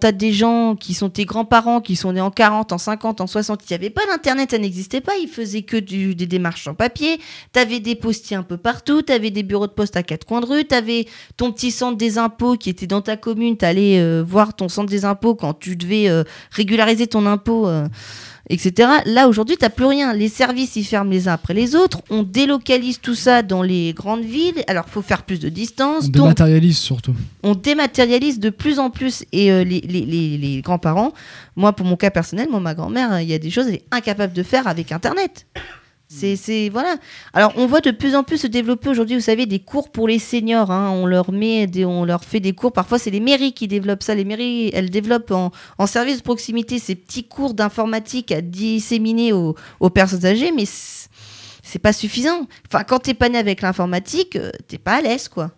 as des gens qui sont tes grands-parents, qui sont nés en 40, en 50, en 60, il n'y avait pas d'Internet, ça n'existait pas. Ils faisaient que du- des démarches en papier. Tu avais des postiers un peu partout. Tu avais des bureaux de poste à quatre coins de rue. Tu avais ton petit centre des impôts qui était dans ta commune. Tu allais voir ton centre des impôts quand tu devais euh, régulariser ton impôt. Etc. Là, aujourd'hui, tu n'as plus rien. Les services, ils ferment les uns après les autres. On délocalise tout ça dans les grandes villes. Alors, il faut faire plus de distance. On dématérialise surtout. on dématérialise de plus en plus. Et euh, les, les- les- les grands-parents, moi, pour mon cas personnel, moi, ma grand-mère, il y a des choses, elle est incapable de faire avec Internet. C'est, c'est- voilà. Alors, on voit de plus en plus se développer aujourd'hui, vous savez, des cours pour les seniors. hein. On leur met, des, on leur fait des cours. Parfois, c'est les mairies qui développent ça. Les mairies, elles développent en, en service de proximité ces petits cours d'informatique à disséminer aux, aux personnes âgées, mais c'est, pas suffisant. Enfin, quand t'es pas né avec l'informatique, euh, t'es pas à l'aise, quoi.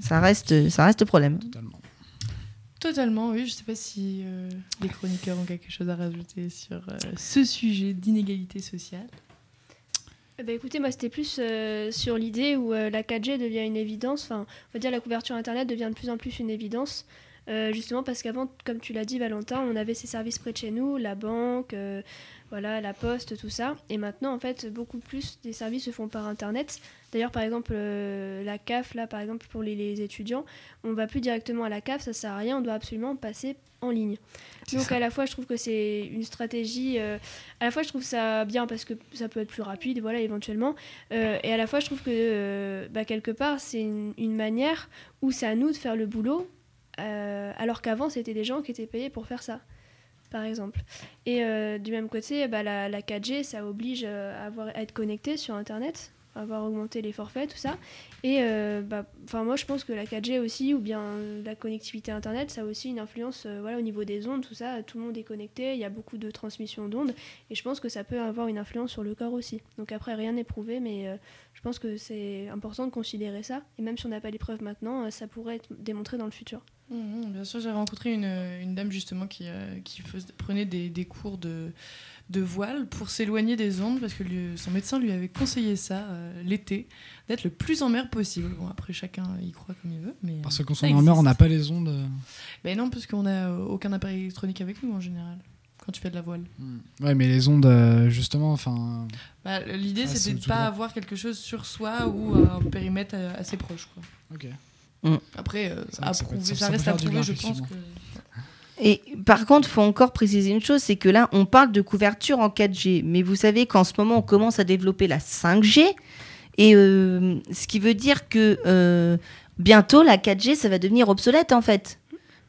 Ça reste, ça reste problème. Totalement, oui. Je sais pas si euh, les chroniqueurs ont quelque chose à rajouter sur euh, ce sujet d'inégalité sociale. Eh ben, écoutez, moi c'était plus euh, sur l'idée où euh, la 4G devient une évidence, enfin on va dire la couverture Internet devient de plus en plus une évidence, euh, justement parce qu'avant, comme tu l'as dit Valentin, on avait ces services près de chez nous, la banque, voilà, la poste, tout ça, et maintenant en fait beaucoup plus des services se font par Internet. D'ailleurs par exemple euh, la CAF, là par exemple pour les, les étudiants, on va plus directement à la CAF, ça sert à rien, on doit absolument passer en ligne. Donc à la fois je trouve que c'est une stratégie, euh, à la fois je trouve ça bien parce que ça peut être plus rapide, voilà éventuellement, euh, et à la fois je trouve que bah, quelque part c'est une, une manière où c'est à nous de faire le boulot, alors qu'avant c'était des gens qui étaient payés pour faire ça, par exemple. Et euh, du même côté, bah, la, la 4G ça oblige euh, à, avoir, à être connecté sur Internet. avoir augmenté les forfaits, tout ça. Et euh, bah, moi, je pense que la 4G aussi, ou bien euh, la connectivité Internet, ça a aussi une influence voilà, au niveau des ondes, tout ça. Tout le monde est connecté, il y a beaucoup de transmission d'ondes, et je pense que ça peut avoir une influence sur le corps aussi. Donc après, rien n'est prouvé, mais je pense que c'est important de considérer ça. Et même si on n'a pas les preuves maintenant, euh, ça pourrait être démontré dans le futur. Mhm, bien sûr, j'avais rencontré une, une dame justement qui, euh, qui prenait des, des cours de, de voile pour s'éloigner des ondes parce que lui- son médecin lui avait conseillé ça euh, l'été, d'être le plus en mer possible. Bon, après, chacun y croit comme il veut. Mais, Parce que euh, quand on est en mer, on n'a pas les ondes. euh. Ben non, parce qu'on n'a euh, aucun appareil électronique avec nous en général quand tu fais de la voile. Ouais, mais les ondes, euh, justement, enfin. Bah, L'idée, Ah, c'est c'était de tout pas droit. avoir quelque chose sur soi ou un périmètre euh, assez proche. Quoi. Ok. Après, euh, ça être- prouver, ça- ça, ça reste à prouver, bien, je pense que. Et par contre, faut encore préciser une chose, c'est que là, on parle de couverture en 4G, mais vous savez qu'en ce moment, on commence à développer la 5G, et euh, ce qui veut dire que euh, bientôt, la 4G, ça va devenir obsolète en fait.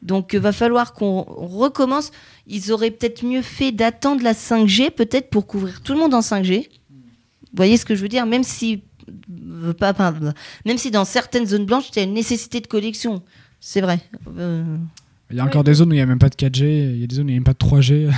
Donc, il va falloir qu'on recommence. Ils auraient peut-être mieux fait d'attendre la 5G, peut-être pour couvrir tout le monde en 5G. Vous voyez ce que je veux dire? Même si, euh, même si dans certaines zones blanches, il y a une nécessité de connexion. C'est vrai. Euh, Il y a encore des zones où il n'y a même pas de 4G, il y a des zones où il n'y a même pas de 3G.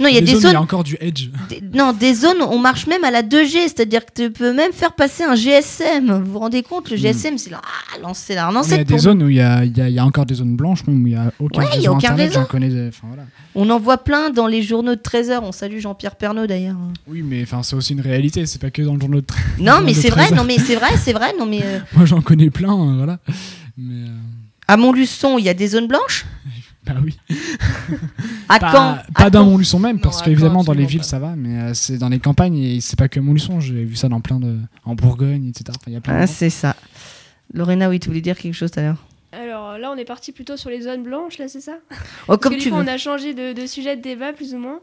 Non, il y a des zones où il y a encore du Edge. Des- non, des zones, on marche même à la 2G, c'est-à-dire que tu peux même faire passer un GSM. Vous vous rendez compte, le GSM, c'est là, ah, lancé là, lancé il y a des pour- zones où il y a, y a- y a encore des zones blanches, même où il n'y a aucun Ouais, il y a réseau aucun internet. réseau. Connais. voilà. On en voit plein dans les journaux de 13h. On salue Jean-Pierre Pernaud d'ailleurs. Oui, mais c'est aussi une réalité, c'est pas que dans le journal de tra- Non, journal mais c'est vrai, 13. non, mais c'est vrai, c'est vrai, non, mais euh, Moi, j'en connais plein, euh, voilà. Mais. euh, à Montluçon, il y a des zones blanches? Bah oui. À pas, Caen Pas À dans Caen Montluçon même, parce qu'évidemment, dans les villes, pas. ça va, mais euh, c'est dans les campagnes, et c'est pas que Montluçon, j'ai vu ça dans plein de. en Bourgogne, etc. Enfin, il y a plein Ah, c'est ça. Lorena, oui, tu voulais dire quelque chose tout à l'heure? Alors là, on est parti plutôt sur les zones blanches, là, c'est ça? Oh, Parce comme que du tu coup, veux. on a changé de, de sujet de débat, plus ou moins.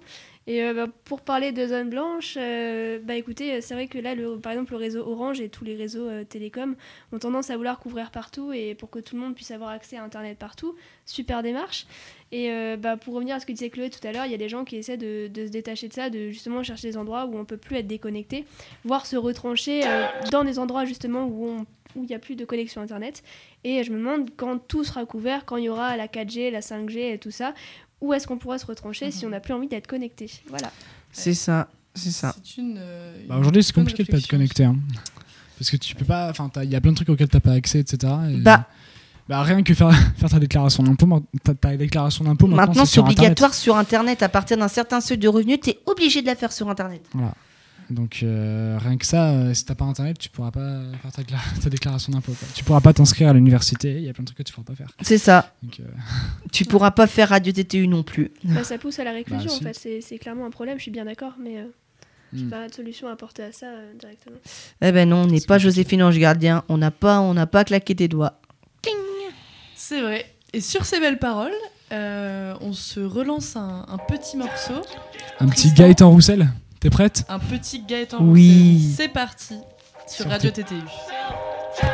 Et euh, bah, pour parler de zones blanches, euh, bah écoutez, euh, c'est vrai que là, le, par exemple, le réseau Orange et tous les réseaux euh, télécoms ont tendance à vouloir couvrir partout et pour que tout le monde puisse avoir accès à Internet partout. Super démarche. Et bah, pour revenir à ce que disait Chloé tout à l'heure, il y a des gens qui essaient de, se détacher de ça, de justement chercher des endroits où on peut plus être déconnecté, voire se retrancher dans des endroits justement où on où il n'y a plus de connexion Internet. Et je me demande quand tout sera couvert, quand il y aura la 4G, la 5G et tout ça, où est-ce qu'on pourra se retrancher si on n'a plus envie d'être connecté Voilà. C'est ça, c'est ça. Euh, Bah, Aujourd'hui, c'est compliqué de pas être connecté. hein. Parce que tu peux pas. Enfin, il y a plein de trucs auxquels t'as pas accès, etc. et- Bah. Bah, rien que faire, faire ta déclaration d'impôt, ta, ta déclaration d'impôt maintenant, Maintenant, c'est Internet. obligatoire sur Internet. À partir d'un certain seuil de revenus, tu es obligé de la faire sur Internet. Voilà. Donc euh, rien que ça, euh, si t'as pas internet, tu pourras pas faire ta, déclaration d'impôt. Tu pourras pas t'inscrire à l'université. Il y a plein de trucs que tu pourras pas faire. C'est ça. Donc, euh, Tu pourras pas faire Radio TTU non plus. Bah, ça pousse à la réclusion, Bah, en fait. C'est- clairement un problème, je suis bien d'accord, mais euh, j'ai Hmm. pas de solution à apporter à ça euh, directement. Eh ben non, on n'est pas Joséphine Ange Gardien. On n'a pas, on n'a pas claqué des doigts. C'est vrai. Et sur ces belles paroles, euh, on se relance un, un petit morceau. un petit Gaëtan Roussel, t'es prête Un petit Gaëtan Oui. C'est parti sur Sur Radio TTU. Oh,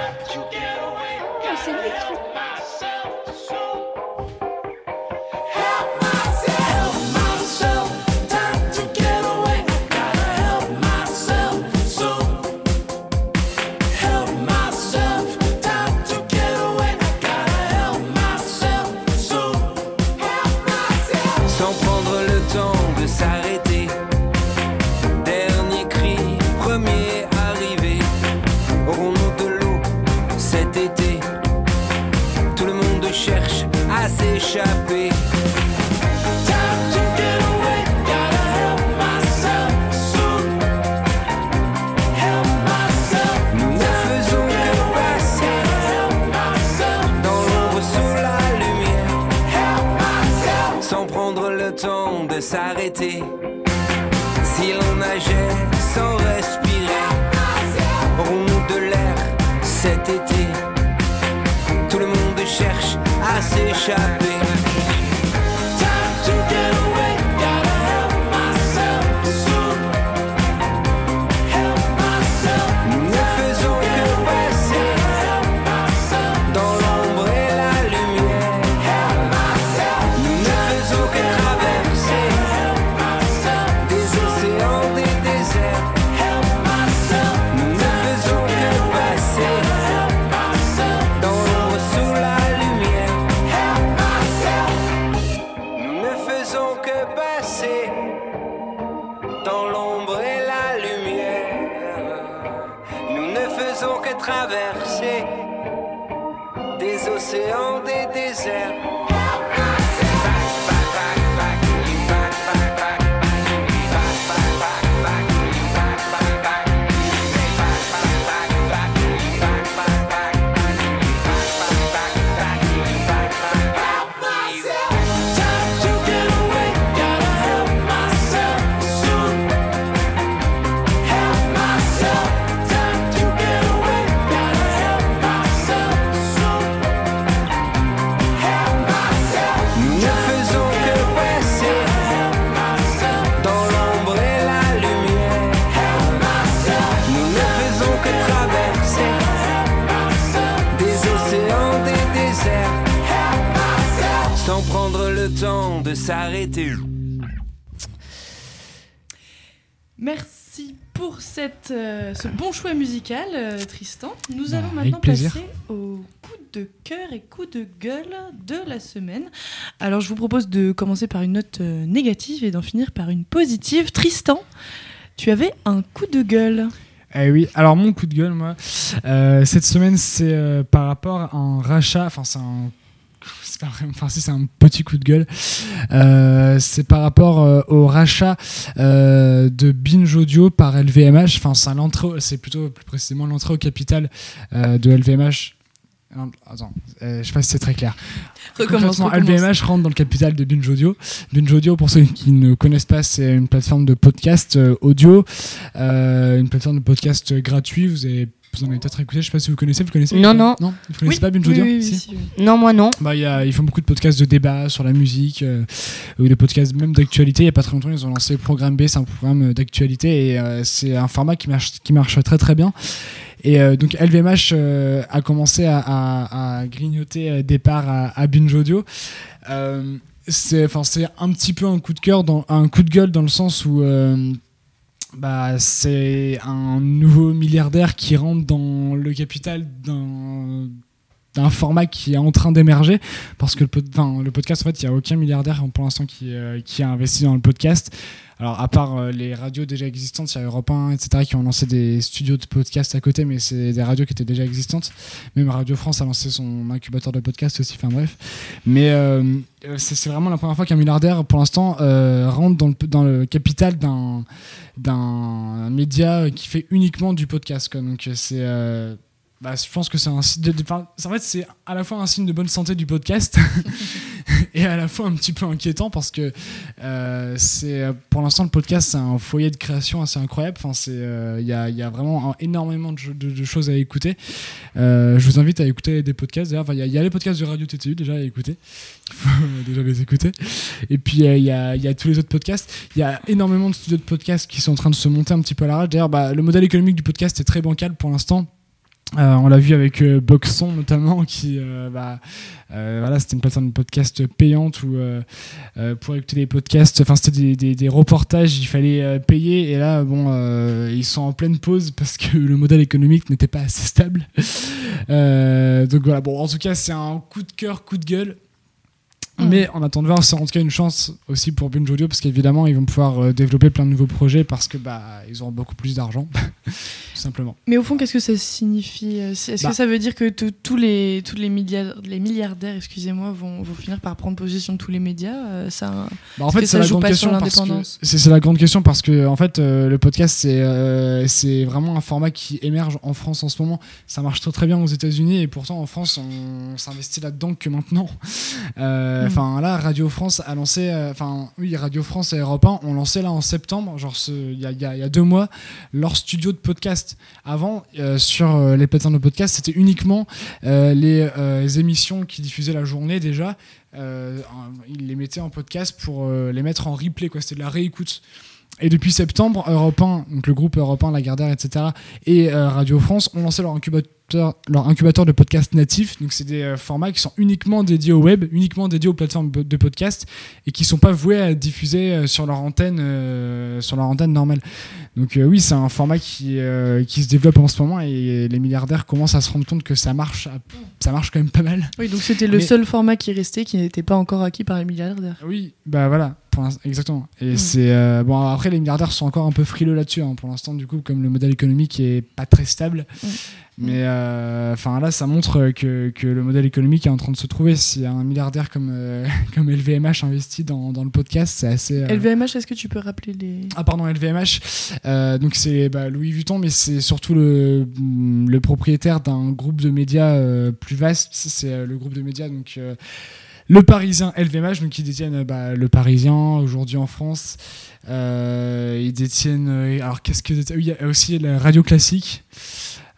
s'arrêter. Si l'on nageait sans respirer, aurons-nous de l'air cet été Tout le monde cherche à s'échapper. De s'arrêter. Merci pour cette, euh, ce bon choix musical, euh, Tristan. Nous allons avec maintenant plaisir. passer au coup de cœur et coup de gueule de la semaine. Alors, je vous propose de commencer par une note euh, négative et d'en finir par une positive. Tristan, tu avais un coup de gueule. Eh oui, alors mon coup de gueule, moi, euh, cette semaine, c'est euh, par rapport à un rachat, enfin c'est un... c'est vraiment- Enfin, si c'est un petit coup de gueule, Euh, c'est par rapport euh, au rachat euh, de Binge Audio par LVMH. Enfin, c'est un plutôt plus précisément l'entrée au capital de LVMH. Non, Attends, euh, je sais pas si c'est très clair. Recommence. LVMH rentre dans le capital de Binge Audio. Binge Audio, pour ceux qui ne connaissent pas, c'est une plateforme de podcast audio, euh, une plateforme de podcast gratuit. Vous avez vous en avez peut-être écouté, je sais pas si vous connaissez, vous connaissez Non, non. Non, vous connaissez Oui, pas Binge oui, Audio oui, oui, Si si, oui. Non, moi non. bah, il y a- ils font beaucoup de podcasts de débat sur la musique, euh, ou des podcasts même d'actualité. Il n'y a pas très longtemps, ils ont lancé Programme B, c'est un programme d'actualité et euh, c'est un format qui marche, qui marche très très bien. Et euh, donc LVMH euh, a commencé à, à- à grignoter euh, des parts à, à Binge Audio. Euh, c'est enfin, c'est un petit peu un coup de cœur, dans, un coup de gueule dans le sens où euh, bah, c'est un nouveau milliardaire qui rentre dans le capital d'un format qui est en train d'émerger. Parce que le, podcast en fait il n'y a aucun milliardaire pour l'instant qui, euh, qui a investi dans le podcast alors à part euh, les radios déjà existantes il y a Europe 1 etc qui ont lancé des studios de podcast à côté mais c'est des radios qui étaient déjà existantes. Même Radio France a lancé son incubateur de podcast aussi enfin bref. Mais euh, euh, c'est vraiment la première fois qu'un milliardaire pour l'instant rentre dans le, capital d'un média qui fait uniquement du podcast donc c'est bah, je pense que c'est un signe de, enfin, en fait c'est à la fois un signe de bonne santé du podcast et à la fois un petit peu inquiétant parce que euh, c'est pour l'instant le podcast c'est un foyer de création assez incroyable. Enfin c'est euh, il y, a, y a vraiment un- énormément de, de- de choses à écouter. Euh, je vous invite à écouter des podcasts d'ailleurs. Il y, a- il y a les podcasts de Radio TTU déjà à écouter. Il faut euh, déjà les écouter. Et puis euh, il y, a, y a tous les autres podcasts. Il y a énormément de studios de podcasts qui sont en train de se monter un petit peu à la rage. D'ailleurs bah, le modèle économique du podcast est très bancal pour l'instant euh, on l'a vu avec euh, Boxon notamment, qui euh, bah, euh, voilà, c'était une plateforme de podcast payante où pour écouter des podcasts, enfin c'était des, des- reportages, il fallait payer et là bon, ils sont en pleine pause parce que le modèle économique n'était pas assez stable. Donc voilà, bon en tout cas c'est un coup de cœur, coup de gueule. Mais on attend de voir, c'est en tout cas une chance aussi pour Binge Audio parce qu'évidemment ils vont pouvoir euh, développer plein de nouveaux projets parce que bah ils auront beaucoup plus d'argent, tout simplement. Mais au fond, qu'est-ce que ça signifie euh, Est-ce Bah. que ça veut dire que tous les, tous les, milliardaires, les milliardaires excusez-moi, vont, vont finir par prendre possession de tous les médias euh, ça, Bah, en fait, c'est la grande question parce que c'est la grande question parce que en fait, euh, le podcast c'est euh, c'est vraiment un format qui émerge en France en ce moment. Ça marche très très bien aux États-Unis et pourtant en France, on s'investit là-dedans que maintenant. Euh, Mm. Enfin là, Radio France a lancé, euh, enfin oui, Radio France et Europe 1 ont lancé là en septembre, genre il y, a, deux mois, leur studio de podcast. Avant, euh, sur euh, les plateformes de podcast, c'était uniquement les émissions qui diffusaient la journée déjà. Ils les mettaient en podcast pour les mettre en replay, quoi. C'était de la réécoute. Et depuis septembre, Europe 1, donc le groupe Europe 1, Lagardère, etc., et Radio France ont lancé leur incubateur, leur incubateur de podcast natif. Donc c'est des euh, formats qui sont uniquement dédiés au web, uniquement dédiés aux plateformes de podcast et qui sont pas voués à diffuser euh, sur leur antenne, euh, sur leur antenne normale. Donc euh, oui, c'est un format qui, euh, qui se développe en ce moment et les milliardaires commencent à se rendre compte que ça marche, ça marche quand même pas mal. Oui, donc c'était le Mais- seul format qui restait qui n'était pas encore acquis par les milliardaires. Oui, bah voilà, exactement. Et Mm. c'est euh, bon après les milliardaires sont encore un peu frileux là-dessus hein, pour l'instant du coup comme le modèle économique est pas très stable. Mm. Mais euh, enfin là, ça montre que, que le modèle économique est en train de se trouver. A un milliardaire comme, euh, comme LVMH investi dans, dans le podcast, c'est assez. euh, LVMH, est-ce que tu peux rappeler les. Ah pardon, LVMH. Euh, donc c'est bah, Louis Vuitton, mais c'est surtout le, le propriétaire d'un groupe de médias euh, plus vaste. C'est euh, le groupe de médias donc euh, le Parisien LVMH, donc ils détiennent euh, bah, le Parisien aujourd'hui en France. Euh, ils détiennent. euh, alors qu'est-ce que oui, il y a aussi la radio classique.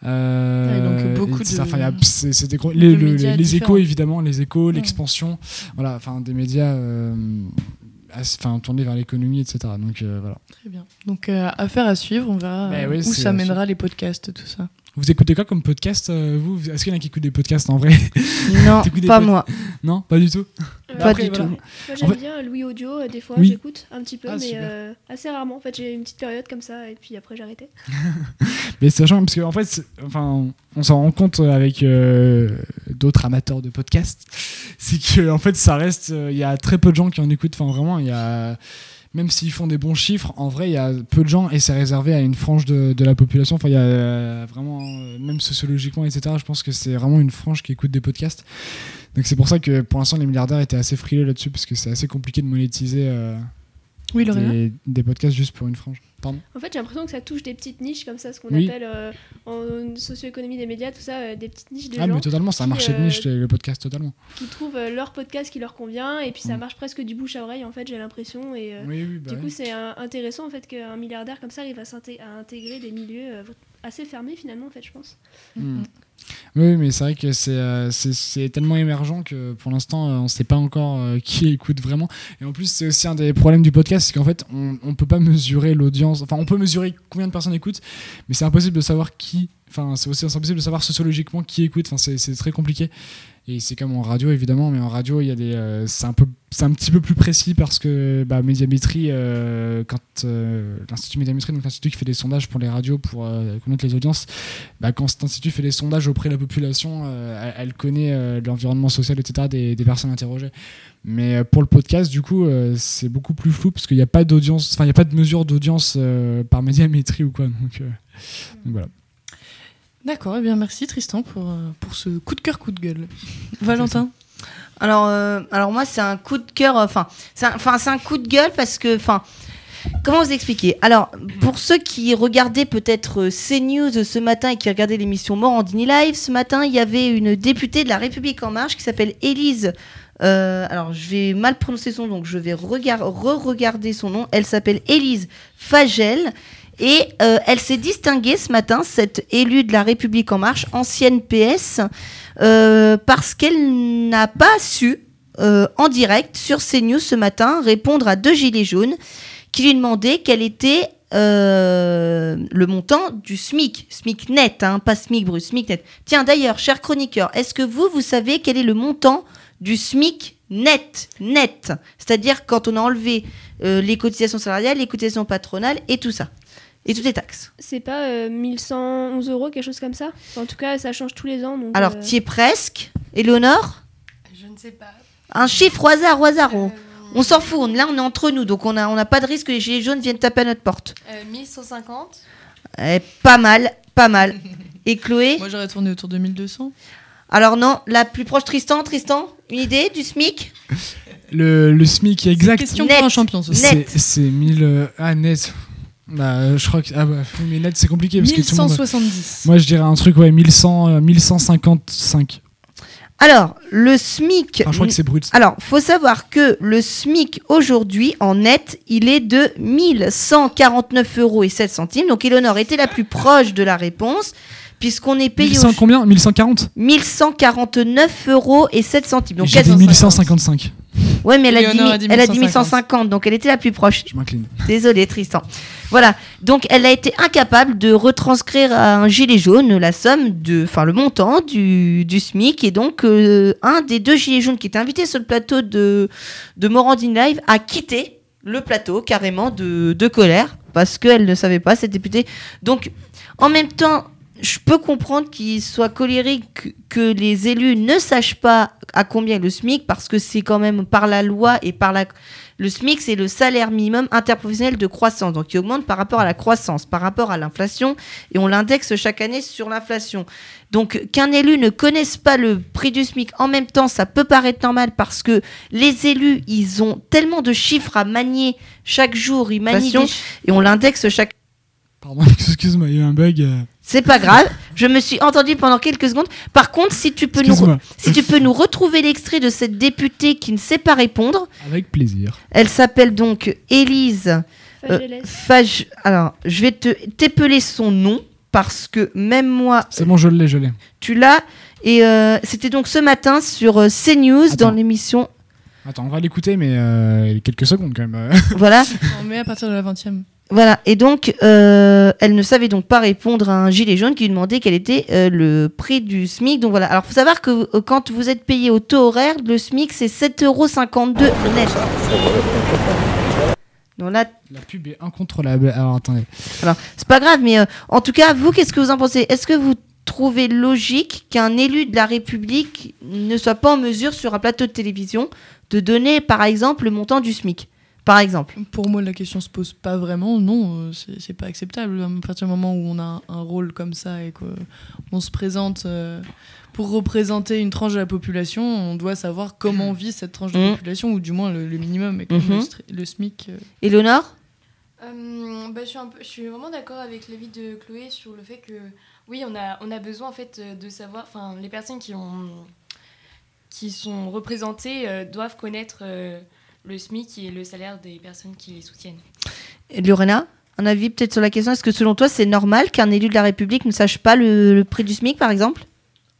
Euh, donc beaucoup de- enfin, il y a- c'est- c'est des gros- les, le- les échos évidemment, les échos, Ouais. l'expansion, voilà, enfin des médias, euh, enfin tournés vers l'économie, etc. Donc euh, voilà. Très bien. Donc, euh, affaire à suivre, on verra Bah euh, oui, où ça mènera les podcasts, tout ça. Vous écoutez quoi comme podcast euh, vous? Est-ce qu'il y en a qui écoutent des podcasts en vrai? Non, pas pod- moi. Non, pas du tout. Euh, Pas Après, du voilà. tout. Moi En j'aime fait- bien Louis Audio, euh, des fois Oui. j'écoute un petit peu, Ah, mais euh, assez rarement. En fait j'ai une petite période comme ça et puis après j'ai arrêté. Mais sachant parce qu'en fait, enfin, on s'en rend compte avec euh, d'autres amateurs de podcasts, c'est que en fait, ça reste, euh, il y a très peu de gens qui en écoutent. Enfin, vraiment, il y a même s'ils font des bons chiffres, en vrai, il y a peu de gens et c'est réservé à une frange de, la population. Enfin, il y a euh, vraiment, euh, même sociologiquement, etc. Je pense que c'est vraiment une frange qui écoute des podcasts. Donc c'est pour ça que pour l'instant, les milliardaires étaient assez frileux là-dessus parce que c'est assez compliqué de monétiser euh, Oui, des, des podcasts juste pour une frange. Pardon. En fait j'ai l'impression que ça touche des petites niches comme ça, ce qu'on Oui. appelle euh, en socio-économie des médias, tout ça, euh, des petites niches de Ah, gens mais totalement, c'est un marché de euh, niche, le podcast, totalement. qui trouvent euh, leur podcast qui leur convient et puis ça Mm. marche presque du bouche à oreille en fait j'ai l'impression et euh, Oui, oui, bah du coup c'est intéressant en fait qu'un milliardaire comme ça arrive à, à intégrer des milieux euh, assez fermés finalement en fait je pense. Mm. Oui, mais c'est vrai que c'est euh, tellement émergent que pour l'instant, euh, on ne sait pas encore euh, qui écoute vraiment. Et en plus, c'est aussi un des problèmes du podcast, c'est qu'en fait, on ne peut pas mesurer l'audience. Enfin, on peut mesurer combien de personnes écoutent, mais c'est impossible de savoir qui. Enfin, c'est aussi impossible de savoir sociologiquement qui écoute. Enfin, c'est très compliqué. Et c'est comme en radio, évidemment, mais en radio, il y a des, euh, c'est un peu, c'est un petit peu plus précis parce que bah, Médiamétrie, euh, quand euh, l'institut Médiamétrie, donc l'institut qui fait des sondages pour les radios pour connaître les audiences, bah, quand cet institut fait des sondages auprès de la population, elle, connaît l'environnement social, etc. des, personnes interrogées. Mais pour le podcast, du coup, c'est beaucoup plus flou parce qu'il n'y a pas d'audience, enfin, il n'y a pas de mesure d'audience par médiamétrie ou quoi. Donc voilà. D'accord, eh bien merci Tristan pour, euh, pour ce coup de cœur, coup de gueule. Valentin Alors, euh, alors moi, c'est un coup de cœur. euh, Enfin, c'est un, coup de gueule parce que, enfin, comment vous expliquer? Alors, pour ceux qui regardaient peut-être CNews ce matin et qui regardaient l'émission Morandini Live, ce matin, il y avait une députée de La République en Marche qui s'appelle Élise. alors, je vais mal prononcer son nom, donc je vais regar- re-regarder son nom. Elle s'appelle Élise Fagel. Et euh, elle s'est distinguée ce matin, cette élue de la République en marche, ancienne PS, euh, parce qu'elle n'a pas su, euh, en direct sur CNews ce matin, répondre à deux gilets jaunes qui lui demandaient quel était le montant du SMIC, SMIC net, hein, pas SMIC brut, SMIC net. Tiens, d'ailleurs, cher chroniqueur, est-ce que vous, vous savez quel est le montant du SMIC net, net? C'est-à-dire quand on a enlevé les cotisations salariales, les cotisations patronales et tout ça, et toutes les taxes. C'est pas euh, 1111 euros, quelque chose comme ça? En tout cas, ça change tous les ans. Donc, Alors, euh, tu y es presque. Éléonore? Je ne sais pas. Un chiffre au hasard, au hasard. On, on s'en fout. on- Là, on est entre nous, donc on n'a on a pas de risque que les gilets jaunes viennent taper à notre porte. Euh, 1150 Eh, pas mal, pas mal. Et Chloé? Moi j'aurais tourné autour de 1200. Alors non, la plus proche Tristan, Tristan, une idée du SMIC? Le, le SMIC exact. question Net. pour un champion, ce C'est Net. c'est 1000. euh, ah, net. Bah, je crois que. Ah, bah, net, c'est compliqué. Parce que tout le monde- 1170. Moi, je dirais un truc, ouais, 1100, euh, 1155. Alors, le SMIC. Enfin, je crois que c'est brut. Alors, faut savoir que le SMIC aujourd'hui, en net, il est de 1149 euros et 7 centimes. Donc, Eleonore était la plus proche de la réponse, puisqu'on est payé 1100 au combien? 1140 1149 euros et 7 centimes. Donc, J'ai dit quasi- 1155. Ouais, mais elle a, dit, a elle a dit 1150. 1150, donc elle était la plus proche. Je m'incline. Désolé, Tristan. Voilà. Donc, elle a été incapable de retranscrire à un gilet jaune la somme de, enfin, le montant du, du SMIC. Et donc, euh, un des deux gilets jaunes qui était invité sur le plateau de, de Morandine Live a quitté le plateau carrément de, de colère parce qu'elle ne savait pas, cette députée. Donc, en même temps, je peux comprendre qu'il soit colérique que les élus ne sachent pas à combien est le SMIC parce que c'est quand même par la loi et par la le SMIC c'est le salaire minimum interprofessionnel de croissance donc il augmente par rapport à la croissance, par rapport à l'inflation et on l'indexe chaque année sur l'inflation. Donc qu'un élu ne connaisse pas le prix du SMIC en même temps, ça peut paraître normal parce que les élus, ils ont tellement de chiffres à manier chaque jour, ils manient des et on l'indexe chaque Pardon, excuse-moi, il y a eu un bug. euh. c'est pas grave. Je me suis entendu pendant quelques secondes. Par contre, si tu peux nous, si tu peux nous retrouver l'extrait de cette députée qui ne sait pas répondre, Avec plaisir. elle s'appelle donc Élise euh. Fage. Alors, je vais te t'épeler son nom parce que même moi, C'est bon, je l'ai, je l'ai. tu l'as. Et euh, c'était donc ce matin sur CNews dans l'émission. Attends, on va l'écouter, mais euh, quelques secondes quand même. Voilà. On met à partir de la 20e. Voilà, et donc euh, elle ne savait donc pas répondre à un gilet jaune qui lui demandait quel était euh, le prix du SMIC. Donc voilà, alors faut savoir que euh, quand vous êtes payé au taux horaire, le SMIC c'est 7,52€ net. Donc là, La pub est incontrôlable. Alors attendez. alors c'est pas grave, mais euh, en tout cas, vous, qu'est-ce que vous en pensez? Est-ce que vous trouvez logique qu'un élu de la République ne soit pas en mesure sur un plateau de télévision de donner par exemple le montant du SMIC? Par exemple. Pour moi, la question se pose pas vraiment. Non, euh, c'est pas acceptable. À partir du moment où on a un, rôle comme ça et qu'on se présente euh, pour représenter une tranche de la population, on doit savoir comment vit cette tranche de Mhm. population, ou du moins le, le minimum. Et Mhm. le, le SMIC. euh, Éléonore Euh, bah, je, suis un peu- je suis vraiment d'accord avec l'avis de Chloé sur le fait que oui, on a, on a besoin en fait euh, de savoir, enfin les personnes qui, ont, qui sont représentées euh, doivent connaître euh, le SMIC et le salaire des personnes qui les soutiennent. Et Lorena, un avis peut-être sur la question Est-ce que selon toi, c'est normal qu'un élu de la République ne sache pas le, le prix du SMIC, par exemple?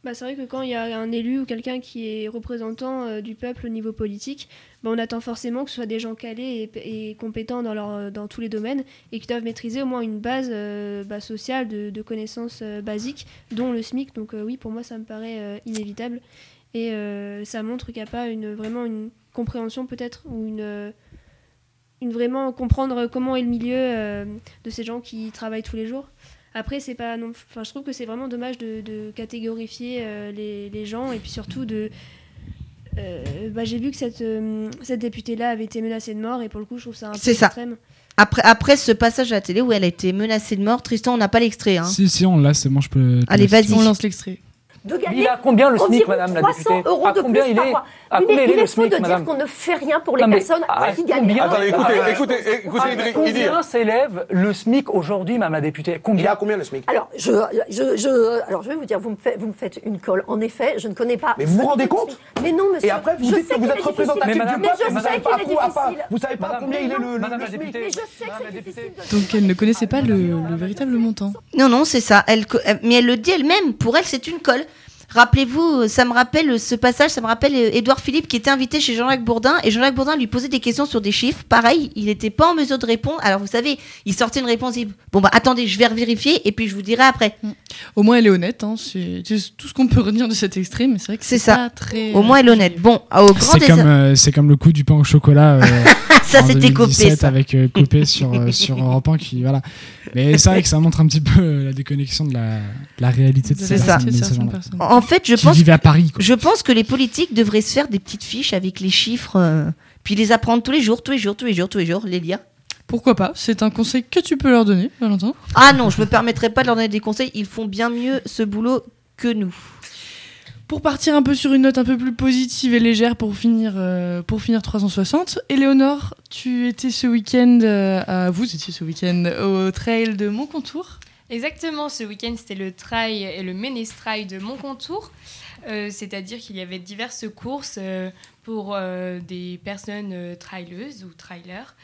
Bah, c'est vrai que quand il y a un élu ou quelqu'un qui est représentant euh, du peuple au niveau politique, bah, on attend forcément que ce soit des gens calés et, et compétents dans, leur, dans tous les domaines et qui doivent maîtriser au moins une base euh, bah, sociale de, de connaissances euh, basiques, dont le SMIC. Donc euh, oui, pour moi, ça me paraît euh, inévitable. Et euh, ça montre qu'il n'y a pas une, vraiment une compréhension peut-être ou une... une vraiment comprendre comment est le milieu euh, de ces gens qui travaillent tous les jours. Après, c'est pas non. Enfin, je trouve que c'est vraiment dommage de, de catégorifier euh, les, les gens et puis surtout de. euh, bah, j'ai vu que cette, euh, cette députée-là avait été menacée de mort et pour le coup, je trouve ça un peu C'est ça. extrême. après, après ce passage à la télé où elle a été menacée de mort, Tristan, on n'a pas l'extrait. Hein. Si, si, on l'a, c'est bon, je peux. Allez, vas-y. On lance l'extrait. De gagner Il a combien le SMIC, madame la 300 députée euros À de combien plus il par est mois. À il combien est, il est il le SMIC, de dire madame qu'on ne fait rien pour les Non, mais personnes à qui gagnent. combien- Attendez, écoutez, Ah, écoutez, écoutez, à Idriss, combien s'élève le SMIC aujourd'hui, madame la députée? Combien? Il à combien le SMIC? Alors, je, je, je, alors, je vais vous dire, vous me, faites, vous me faites une colle. En effet, je ne connais pas. Mais vous vous rendez compte? Mais non, monsieur. Et après, vous dites que vous êtes représentatif. Mais du peuple, mais je vous sais savez pas qu'il est difficile. Vous savez pas combien il est le, SMIC? députée. Mais je sais que c'est Donc elle ne connaissait pas le, le véritable montant. Non, non, c'est ça. Mais elle le dit elle-même. Pour elle, c'est une colle. Rappelez-vous, ça me rappelle ce passage, ça me rappelle Édouard Philippe qui était invité chez Jean-Jacques Bourdin et Jean-Jacques Bourdin lui posait des questions sur des chiffres. Pareil, il n'était pas en mesure de répondre. Alors vous savez, il sortait une réponse. Il dit, bon bah attendez, je vais vérifier et puis je vous dirai après. Au moins, elle est honnête. hein, C'est c'est tout ce qu'on peut retenir de cet extrait, mais c'est vrai que C'est c'est ça. pas très. Au moins elle est honnête. Bon, au grand C'est désert. comme, euh, c'est comme le coup du pain au chocolat. euh, Ça, c'était copé, 2017 ça. Avec euh, copé sur, euh, sur Europe 1 qui, voilà. Mais c'est vrai que ça montre un petit peu euh, la déconnexion de la, de la réalité de C'est ces ça. personnes. En fait, je Qui pense, vivent à Paris, quoi. je pense que les politiques devraient se faire des petites fiches avec les chiffres, euh, puis les apprendre tous les jours, tous les jours, tous les jours, tous les jours, les lire. Pourquoi pas? C'est un conseil que tu peux leur donner, Valentin. Ah non, je me permettrai pas de leur donner des conseils. Ils font bien mieux ce boulot que nous. Pour partir un peu sur une note un peu plus positive et légère pour finir, euh, pour finir 360, Éléonore, tu étais ce week-end, euh, vous étiez ce week-end au trail de Montcontour. Exactement, ce week-end c'était le trail et le ménestrail de Montcontour. Euh, C'est-à-dire qu'il y avait diverses courses euh, pour euh, des personnes traileuses ou trailers.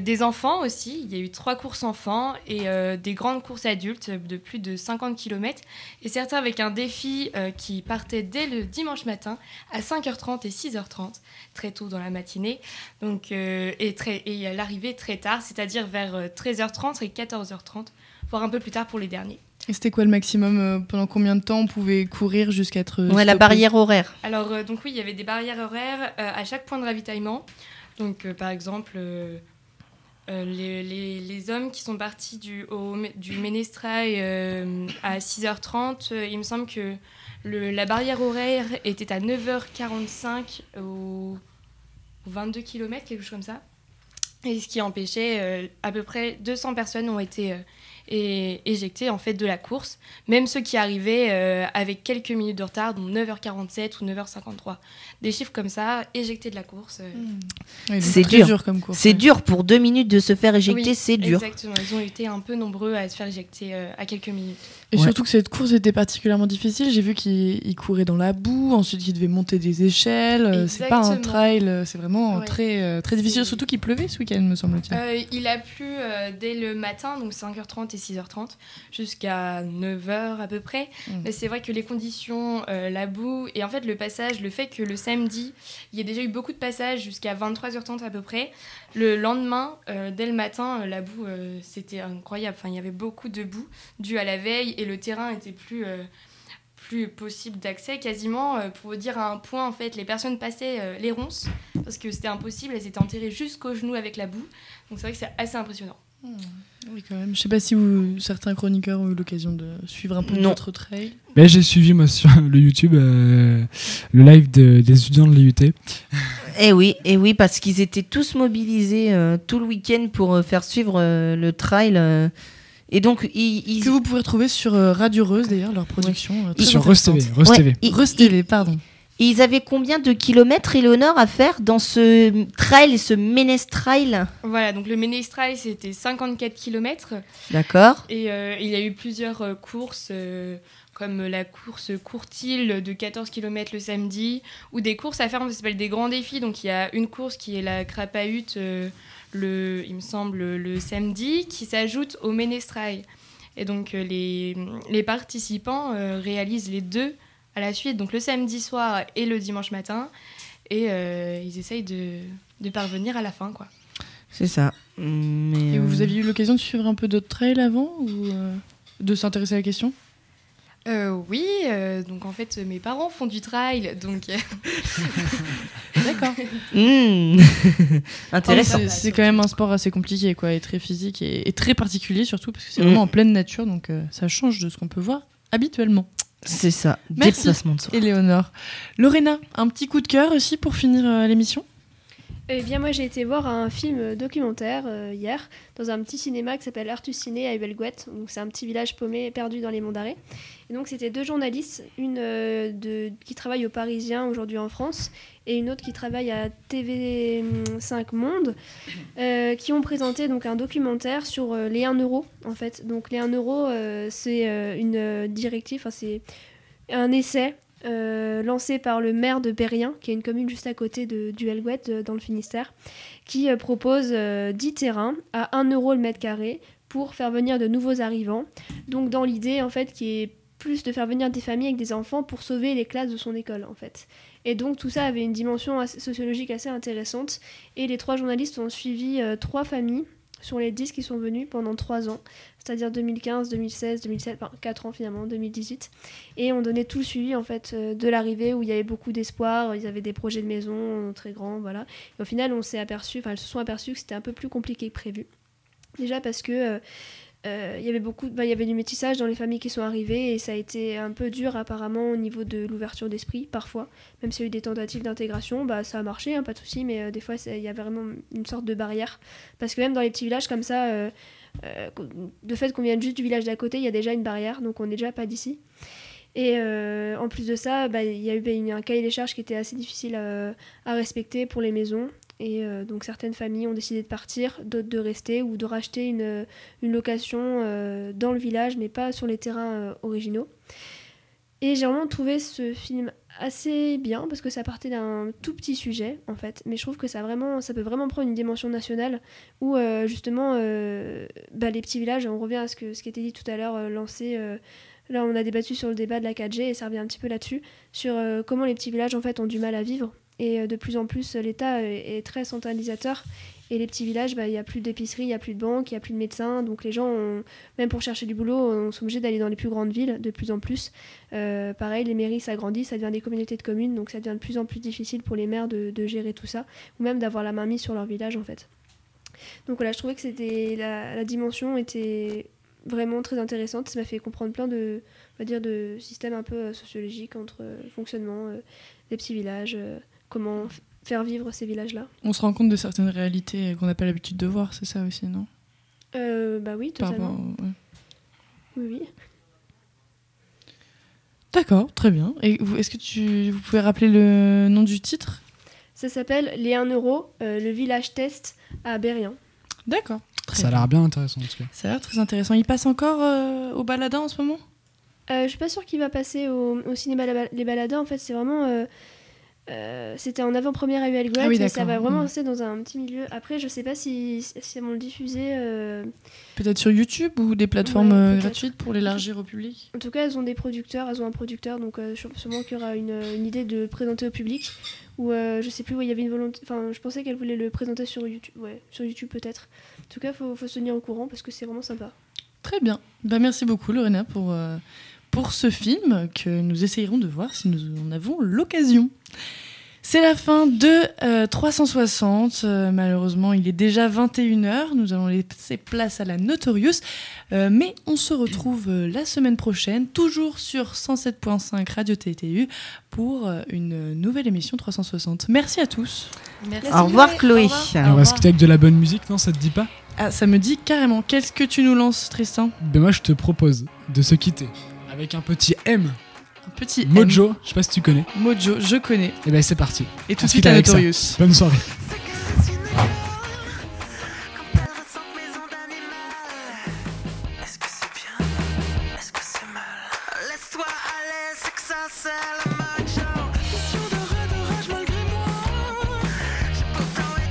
Des enfants aussi, il y a eu trois courses enfants et des grandes courses adultes de plus de 50 km. Et certains avec un défi qui partait dès le dimanche matin à 5h30 et 6h30, très tôt dans la matinée. Donc, et, très, et l'arrivée très tard, c'est-à-dire vers euh, 13h30 et 14h30, voire un peu plus tard pour les derniers. Et c'était quoi le maximum euh, Pendant combien de temps on pouvait courir jusqu'à être. Ouais, la barrière horaire. Alors, euh, donc oui, il y avait des barrières horaires euh, à chaque point de ravitaillement. Donc, euh, par exemple, euh, euh, les, les- les hommes qui sont partis du, au, du Ménestrail euh, à 6h30, euh, il me semble que le- la barrière horaire était à 9h45 au, au 22 km, quelque chose comme ça. Et ce qui empêchait, euh, à peu près 200 personnes ont été euh, é- éjectées en fait de la course, même ceux qui arrivaient euh, avec quelques minutes de retard, donc 9h47 ou 9h53. Des chiffres comme ça, éjectés de la course. euh, Oui, donc C'est dur. comme course. C'est ouais. dur pour deux minutes de se faire éjecter, Oui, c'est dur. Exactement, ils ont été un peu nombreux à se faire éjecter euh, à quelques minutes. Et Ouais. surtout que cette course était particulièrement difficile. J'ai vu qu'il il courait dans la boue, ensuite il devait monter des échelles. Euh, C'est pas un trail, euh, c'est vraiment Ouais. très, euh, très difficile. Surtout qu'il pleuvait ce week-end, me semble-t-il. Euh, il a plu euh, dès le matin, donc 5h30 et 6h30, jusqu'à 9h à peu près. Mm. Mais c'est vrai que les conditions, euh, la boue, et en fait le passage, le fait que le samedi, il y a déjà eu beaucoup de passages jusqu'à 23h30 à peu près. Le lendemain, euh, dès le matin, euh, la boue, euh, c'était incroyable. Enfin, il y avait beaucoup de boue due à la veille et le terrain était plus... euh, plus possible d'accès quasiment euh, pour vous dire à un point en fait les personnes passaient euh, les ronces parce que c'était impossible elles étaient enterrées jusqu'aux genoux avec la boue donc c'est vrai que c'est assez impressionnant Oui, quand même. Je sais pas si vous, certains chroniqueurs ont eu l'occasion de suivre un peu Non. d'autres trails. Ben, j'ai suivi moi sur le YouTube euh, le live de- des étudiants de l'IUT. Eh oui, et oui, parce qu'ils étaient tous mobilisés euh, tout le week-end pour euh, faire suivre euh, le trail. Et donc, ils, ils- Que vous pouvez retrouver sur euh, Radio Reuse d'ailleurs, leur production. euh, très Sur Reuse. TV, Reuse Ouais, TV. ils- Reuse TV, pardon. ils avaient combien de kilomètres, Éléonore, à faire dans ce trail, ce Ménestrail voilà donc le Ménestrail c'était 54 km D'accord et euh, il y a eu plusieurs euh, courses euh, comme la course Courtil de 14 km le samedi ou des courses à faire ça s'appelle des grands défis donc il y a une course qui est la Crapahut euh, le il me semble le samedi qui s'ajoute au Ménestrail et donc euh, les, les participants euh, réalisent les deux à la suite, donc le samedi soir et le dimanche matin, et euh, ils essayent de, de parvenir à la fin. Quoi. C'est ça. Mais, Et euh, vous aviez eu l'occasion de suivre un peu d'autres trails avant ou euh, de s'intéresser à la question? Euh, oui, euh, donc en fait mes parents font du trail, donc euh, D'accord. hmm, Intéressant. C'est- C'est quand même un sport assez compliqué, quoi, et très physique et, et très particulier surtout parce que c'est Mm. vraiment en pleine nature, donc euh, ça change de ce qu'on peut voir habituellement. C'est ça. Merci, Déplacement de soi. Éléonore. Lorena, un petit coup de cœur aussi pour finir euh, l'émission? Eh bien, moi, j'ai été voir un film documentaire euh, hier dans un petit cinéma qui s'appelle Artus Ciné à Huelguette. Donc, c'est un petit village paumé perdu dans les monts d'Arrée. Et donc, c'était deux journalistes, une euh, de, qui travaille au Parisien aujourd'hui en France et une autre qui travaille à TV5 Monde, euh, qui ont présenté donc un documentaire sur les 1 euro en fait. Donc, les 1 euro, c'est une directive, c'est un essai euh, lancé par le maire de Périen, qui est une commune juste à côté de, du Helgouet, euh, dans le Finistère, qui euh, propose euh, 10 terrains à 1 euro le mètre carré pour faire venir de nouveaux arrivants. Donc dans l'idée, en fait, qui est plus de faire venir des familles avec des enfants pour sauver les classes de son école, en fait. Et donc tout ça avait une dimension sociologique assez intéressante. Et les trois journalistes ont suivi trois familles sur les 10 qui sont venus pendant 3 ans, c'est-à-dire 2015, 2016, 2017, enfin 4 ans finalement, 2018. Et on donnait tout le suivi en fait euh, de l'arrivée où il y avait beaucoup d'espoir, ils avaient des projets de maison euh, très grands, voilà. Et au final, on s'est aperçu, enfin, elles se sont aperçues que c'était un peu plus compliqué que prévu. Déjà parce que euh, euh, il y avait beaucoup, bah, y avait du métissage dans les familles qui sont arrivées et ça a été un peu dur apparemment au niveau de l'ouverture d'esprit parfois. Même s'il y a eu des tentatives d'intégration, bah ça a marché, hein, pas de souci, mais euh, des fois il y a vraiment une sorte de barrière parce que même dans les petits villages comme ça, euh, de fait qu'on vienne juste du village d'à côté, il y a déjà une barrière, donc on n'est déjà pas d'ici. Et en plus de ça, bah, il y a eu bah, un cahier des charges qui était assez difficile à respecter pour les maisons. Et euh, donc certaines familles ont décidé de partir, d'autres de rester ou de racheter une, une location euh, dans le village, mais pas sur les terrains euh, originaux. Et j'ai vraiment trouvé ce film assez bien parce que ça partait d'un tout petit sujet en fait, mais je trouve que ça, peut vraiment prendre une dimension nationale où euh, justement euh, bah, les petits villages, on revient à ce, que, ce qui était dit tout à l'heure, euh, lancé euh, Là, on a débattu sur le débat de la 4G et ça revient un petit peu là-dessus, sur euh, comment les petits villages en fait ont du mal à vivre. Et euh, de plus en plus, euh, l'État est, est très centralisateur. Et les petits villages, bah, il n'y a plus d'épicerie, il n'y a plus de banque, il n'y a plus de médecins. Donc les gens, même pour chercher du boulot, on sont obligés d'aller dans les plus grandes villes de plus en plus. Euh, pareil, les mairies s'agrandissent, ça devient des communautés de communes, donc ça devient de plus en plus difficile pour les maires de, gérer tout ça, ou même d'avoir la main mise sur leur village en fait. Donc voilà, je trouvais que c'était la, dimension était vraiment très intéressante. Ça m'a fait comprendre plein de, va dire, de systèmes un peu euh, sociologiques entre euh, fonctionnement euh, des petits villages, euh, comment faire vivre ces villages-là. On se rend compte de certaines réalités qu'on n'a pas l'habitude de voir, c'est ça aussi, non? Euh, bah oui, Par totalement. rapport au- ouais. Oui, oui. D'accord, très bien. Et est-ce que tu vous pouvez rappeler le nom du titre? Ça s'appelle Les 1 euro, euh, le village test à Berrien. D'accord. Ça a l'air bien intéressant en tout cas. Ça a l'air très intéressant. Il passe encore euh, au baladin en ce moment? Euh, je suis pas sûre qu'il va passer au, au cinéma Les Baladins. En fait, c'est vraiment. Euh, C'était en avant-première à Huelgoat Ah oui, ça va vraiment Mm. rester dans un petit milieu. Après, je sais pas si, si elles vont le diffuser. euh, Peut-être sur YouTube ou des plateformes Ouais, euh, gratuites pour l'élargir au public? En tout cas, elles ont des producteurs, elles ont un producteur, donc euh, sûre- sûrement qu'il y aura une, une idée de présenter au public. Ou je sais plus où il y avait une volonté. Enfin, je pensais qu'elle voulait le présenter sur YouTube. Ouais, sur YouTube peut-être. En tout cas, faut, faut se tenir au courant parce que c'est vraiment sympa. Très bien. Bah, merci beaucoup, Lorena, pour, pour ce film que nous essayerons de voir si nous en avons l'occasion. C'est la fin de euh, 360. Euh, malheureusement, il est déjà 21h. Nous allons laisser place à la Notorious. Euh, mais on se retrouve euh, la semaine prochaine, toujours sur 107.5 Radio TTU, pour euh, une nouvelle émission 360. Merci à tous. Merci. Au revoir, Chloé. Et on va se quitter avec de la bonne musique, non Ça te dit pas? Ah, ça me dit carrément. Qu'est-ce que tu nous lances, Tristan? Ben moi je te propose de se quitter avec un petit M. Un petit M. Mojo, je sais pas si tu connais. Mojo, je connais. Et ben c'est parti. Et tout de suite à. Notorious. Bonne soirée.